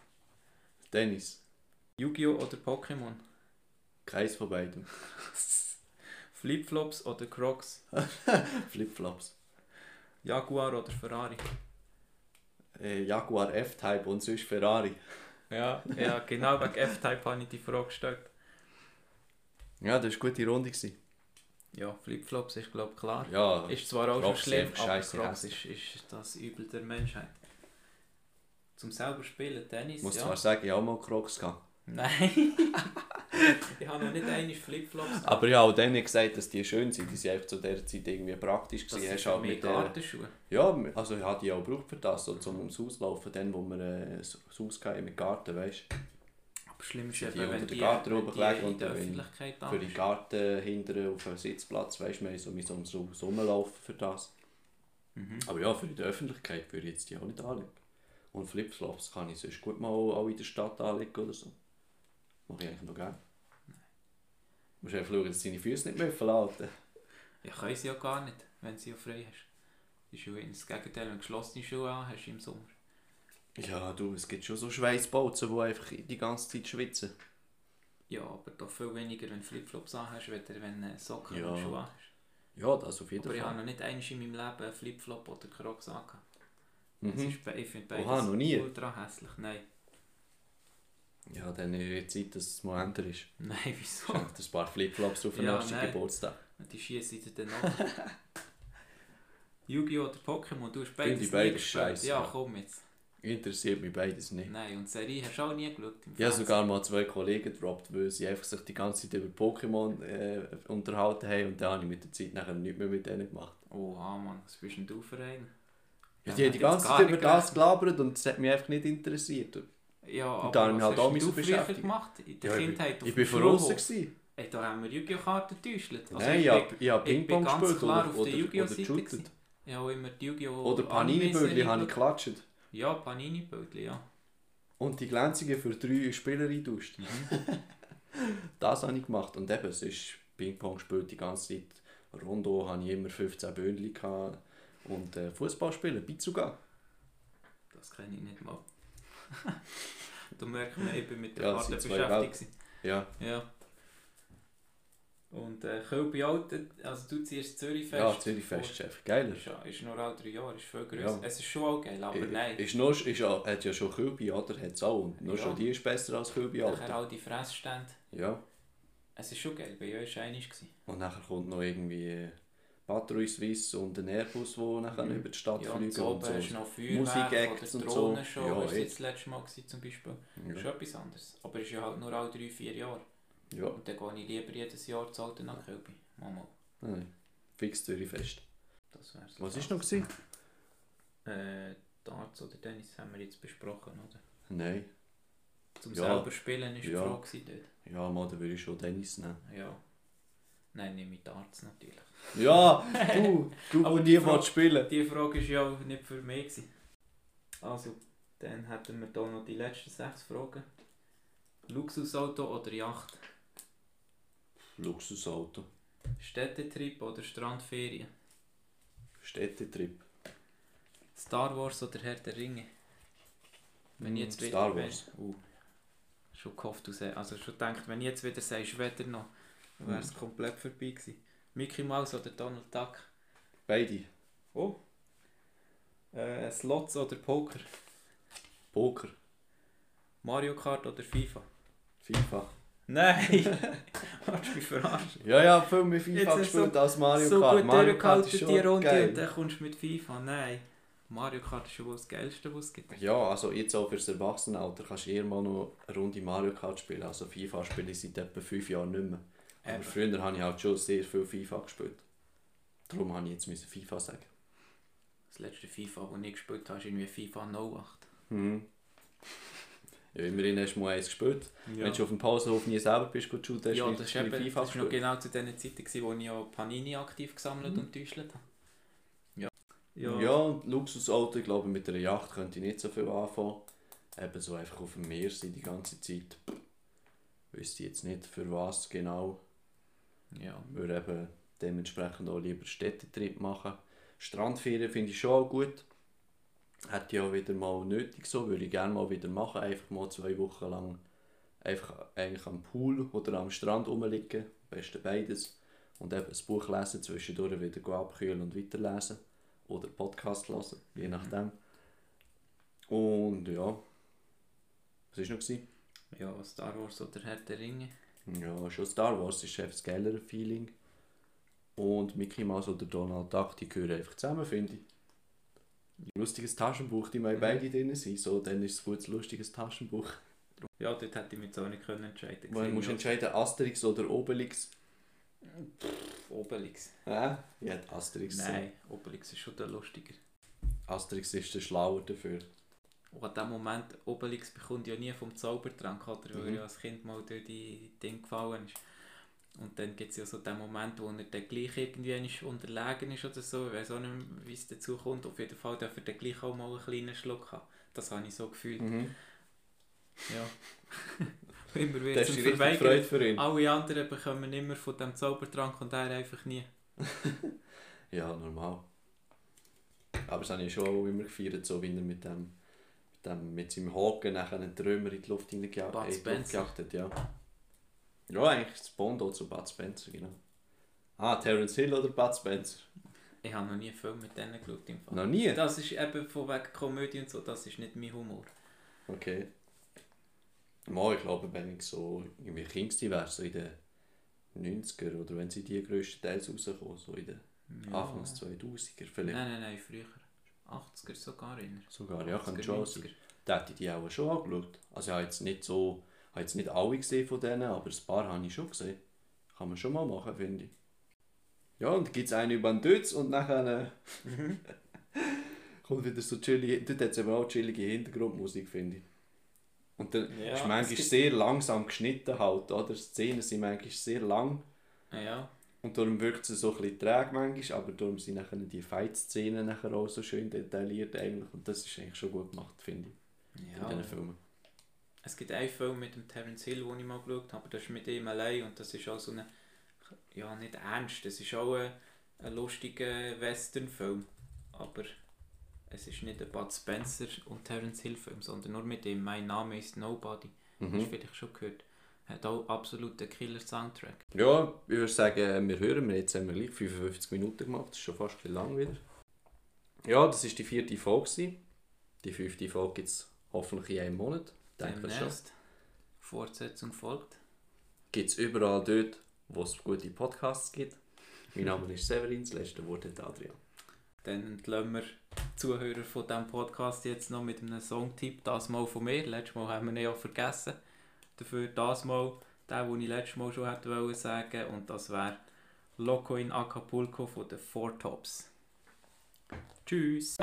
Tennis. Yu-Gi-Oh! oder Pokémon? Keins von beidem. Flipflops oder Crocs? Flipflops. Jaguar oder Ferrari? Äh, Jaguar F-Type und sonst Ferrari. Ja, ja genau wegen F-Type habe ich die Frage gestellt. Ja, das war eine gute Runde. gewesen. Ja, Flipflops ist glaube ich klar. Ja, Ist zwar auch Crocs schon schlimm, aber Crocs ist, ist das Übel der Menschheit. Zum selber spielen, Tennis, ich muss ja. zwar sagen, ich habe auch mal Crocs gehabt. Nein. ich habe noch nicht einmal Flipflops. Aber ich habe auch denen gesagt, dass die schön sind. Die sind einfach zu dieser Zeit irgendwie praktisch Das gewesen. ist Hast halt mit der, Gartenschuhe. ja, also ich habe die auch gebraucht für das, so zum ums Haus laufen, dann wo wir äh, das Haus hatten mit Garten, weißt Aber schlimm ist Sind die eben, wenn die, den Garten wenn die und der Öffentlichkeit Für den Garten hinten auf einem Sitzplatz, weißt du, wir haben so müssen ums Haus rumlaufen für das. Mhm. Aber ja, für die Öffentlichkeit würde ich jetzt die auch nicht anlegen. Und Flipflops kann ich sonst gut mal auch in der Stadt anlegen oder so. Mache ich eigentlich noch gerne. Du musst einfach schauen, dass deine Füße nicht mehr verlauten. Ja, können sie ja gar nicht, wenn sie ja frei hast. Die Schuhe, das Gegenteil, wenn du geschlossene Schuhe an hast im Sommer. Ja, du, es gibt schon so Schweißbolzen, die einfach die ganze Zeit schwitzen. Ja, aber doch viel weniger, wenn du Flipflops an hast, als wenn du Socken Ja. und Schuhe an hast. Ja, das auf jeden Aber ich habe Fall. noch nicht einmal in meinem Leben Flipflop oder Crocs angehabt. Das Mhm. ist, ich finde Oha, beides noch nie? ultra hässlich. Nein. Ja, dann wird Zeit, dass es mal älter ist. Nein, wieso? Schenkt ein paar Flipflops auf den Ja, nächsten nein. Geburtstag. Die schießen dann noch. Yu-Gi-Oh! oder Pokémon, du hast beides nie beides scheisse, Ja, ja. komm jetzt. Interessiert mich beides nicht. Nein, und die Serie hast du auch nie geschaut? Ich habe sogar mal zwei Kollegen gedroppt, weil sie einfach sich die ganze Zeit über Pokémon äh, unterhalten haben und dann habe ich mit der Zeit nachher nichts mehr mit denen gemacht. Oha, Mann, was bist denn du für einen? Ja, die haben die ganze Zeit über das gelabert und es hat mich einfach nicht interessiert. Ja, aber da habe ich mich halt auch du früher beschäftigen. gemacht? In der Ja, Kindheit ich ich bin voraus. Ey, da haben wir Yu-Gi-Oh! Karten getäuscht. Also Nein, ich habe hab ich bin Ping-Pong ganz gespielt klar oder, auf der oder, oder geshootet. Ich habe immer die Yu-Gi-Oh! Oder Panini-Bödli habe ich geklatscht. Ja, Panini-Bödli, ja. Und die glänzigen für drei Spieler eintauscht. das habe ich gemacht. Und eben, es ist Ping-Pong gespielt die ganze Zeit. Rondo hatte ich immer 15 Böhnchen. Und äh, Fußball spielen, Bizuga. Das kenne ich nicht mal. Da merkt man, ich bin mit der Ja, Karte beschäftigt. Ja. Ja. Und äh, Kölbi Alten, also du ziehst Zürich fest. ja Zürich Festchef. Geiler. Ist, ja- ist noch auch drei Jahre, ist viel grösser. Ja. Es ist schon auch geil, aber nein. Ist noch, ist ja, hat ja schon Kölbi, oder? Hat es auch. Und nur Ja. schon die ist besser als Kölbi, Nachher Alter. all die Fressstände. Ja. Es ist schon geil, bei euch war einig. gewesen. Und nachher kommt noch irgendwie äh, Patrouille Suisse und ein Airbus, der nachher Mhm. über die Stadt Ja, und fliegen und so. hast du noch Feuerwerk Musikacts oder und so. Drohnenshow, Ja, jetzt das letzte Mal gewesen, zum Beispiel. Das ist Ja. etwas anderes. Aber es ist ja halt nur alle drei, vier Jahre. ja. Und dann gehe ich lieber jedes Jahr zu Alten nach Kölbi. Mama, Nein. Fix Zürich fest. das wär's. Was ist noch gewesen? Äh, Darts oder Tennis haben wir jetzt besprochen, oder? Nein. Zum Ja. selber spielen war die Ja. Frage gewesen dort. Ja, mal, da würde ich schon Tennis nehmen. Ja. Nein, nehme ich Darts natürlich. Ja, du, du, Aber wo die Frage- willst spielen. Die Frage war ja auch nicht für mich. Gewesen. Also, dann hätten wir hier noch die letzten sechs Fragen. Luxusauto oder Yacht? Luxusauto. Städtetrip oder Strandferien? Städtetrip. Star Wars oder Herr der Ringe? Wenn ich jetzt wieder Star wär- Wars. Uh, schon gehofft, du sagst, also schon gedacht, wenn ich jetzt wieder sagst, weder noch, wäre es komplett vorbei gewesen. Mickey Mouse oder Donald Duck? Beide. Oh. Äh, Slots oder Poker? Poker. Mario Kart oder FIFA? FIFA. Nein! Hast du mich verarscht? Ja, ja, viel mehr Jetzt FIFA ist gespielt so- als Mario so Kart. gut Mario Kart ist die Runde, geil. und dann kommst du mit FIFA. Nein. Mario Kart ist schon wohl das Geilste, was es gibt. Ja, also jetzt auch fürs Erwachsenenalter kannst du eher mal noch eine Runde Mario Kart spielen. Also FIFA spiele ich seit etwa 5 Jahren nicht mehr. Aber Eben. früher habe ich halt schon sehr viel FIFA gespielt. Darum habe ich jetzt müssen FIFA sagen. Das letzte FIFA, das ich gespielt habe, ist irgendwie FIFA 08. Mhm. Ja, immerhin hast du mal eins gespielt. Ja, Wenn du auf dem Pausenhof nie selber bist, gut shooten, hast ja du das, nicht ist eben, FIFA das war noch genau zu den Zeiten, gewesen, wo ich ja Panini aktiv gesammelt Mhm. und getäuscht habe. Ja. Ja, und Luxusauto, ich glaube, mit einer Yacht könnte ich nicht so viel anfangen. Eben so einfach auf dem Meer sein die ganze Zeit. Wüsste ich jetzt nicht für was genau. Ja. Würde eben dementsprechend auch lieber Städtetrip machen. Strandferien finde ich schon auch gut. Hätte ich auch wieder mal nötig so, würde ich gerne mal wieder machen. Einfach mal zwei Wochen lang einfach eigentlich am Pool oder am Strand rumliegen. Am besten beides. Und eben ein Buch lesen, zwischendurch wieder abkühlen und weiterlesen. Oder Podcast hören, je nachdem. Und ja. Was war noch? Ja, Star Wars oder Herr der Ringe. Ja, schon Star Wars ist einfach das geilere Feeling. Und Mickey Mouse oder Donald Duck, die gehören einfach zusammen, finde ich. Ein lustiges Taschenbuch, die mal Mhm. beide drin sind, so, dann ist es ein gutes, lustiges Taschenbuch. Ja, dort hätte ich mich auch nicht können entscheiden Man muss entscheiden, Asterix oder Obelix. Obelix. Hä? Ich hätte Asterix Nein, Obelix ist schon der lustiger. Asterix ist der schlauer dafür. Und an dem Moment, Obelix bekommt ja nie vom Zaubertrank, oder? Weil Mhm. er ja als Kind mal durch die Dinge gefallen ist. Und dann gibt es ja so den Moment, wo er dann gleich irgendwie unterlegen ist oder so. Ich weiß auch nicht mehr, wie es dazu kommt. Auf jeden Fall darf er dann gleich auch mal einen kleinen Schluck haben. Das habe ich so gefühlt. Mhm. Ja. immer wird Das es ist richtige Freude für ihn. Alle anderen bekommen immer von dem Zaubertrank und er einfach nie. Ja, normal. Aber das habe ich schon auch immer gefeiert, so wie er mit dem, dem, mit seinem Haken nachher einen Trümmer in die Luft hineingejagt Bud äh, hat. Ja. ja, eigentlich das Bond auch zu Bud Spencer, genau. Ah, Terence Hill oder Bud Spencer? Ich habe noch nie einen Film mit denen geschaut. Im Fall. Noch nie? Das ist eben von wegen Komödie und so, das ist nicht mein Humor. Okay. Mal, ich glaube, wenn ich so irgendwie Kind wäre, so in den 90er oder wenn sie die grösstenteils rauskommen, so in den Ja. Anfangs 2000er vielleicht. Nein, nein, nein, früher. 80er sogar in. Sogar, ja, kann 80er, schon sein. Da hätte ich die auch schon angeschaut. Also ich habe jetzt nicht so, habe jetzt nicht alle gesehen von denen, aber ein paar habe ich schon gesehen. Kann man schon mal machen, finde ich. Ja, und gibt es einen über den Dötz und nachher äh, kommt wieder so chillige, dort hat es eben auch chillige Hintergrundmusik, finde ich. Und dann Ja, ist manchmal sehr langsam geschnitten halt, oder? Die Szenen sind manchmal sehr lang Ja, und darum wirkt es so ein bisschen träge manchmal, aber darum sind nachher die Fight-Szenen nachher auch so schön detailliert eigentlich und das ist eigentlich schon gut gemacht, finde ich, in ja. diesen Filmen. Es gibt einen Film mit dem Terence Hill, den ich mal geschaut habe, aber das ist mit ihm allein und das ist auch so ein, ja nicht ernst, das ist auch ein, ein lustiger Western-Film, aber es ist nicht ein Bud Spencer und Terence Hill Film, sondern nur mit ihm, mein Name ist Nobody, hast du Mhm. vielleicht schon gehört. Hat auch absolut einen Killer-Soundtrack. Ja, ich würde sagen, wir hören, wir jetzt haben wir gleich 55 Minuten gemacht, das ist schon fast ein bisschen lang wieder. Ja, das ist die vierte Folge. Die fünfte Folge gibt es hoffentlich in einem Monat, denke schon. Fortsetzung folgt. Gibt es überall dort, wo es gute Podcasts gibt. Mein Name ist Severin, das letzte Wort hat Adrian. Dann entlassen wir die Zuhörer von diesem Podcast jetzt noch mit einem Songtipp. Das mal von mir. Letztes Mal haben wir ihn ja vergessen. Dafür das mal, der, den ich letztes Mal schon hätte wollen sagen Und das wäre Loco in Acapulco von den Four Tops. Tschüss!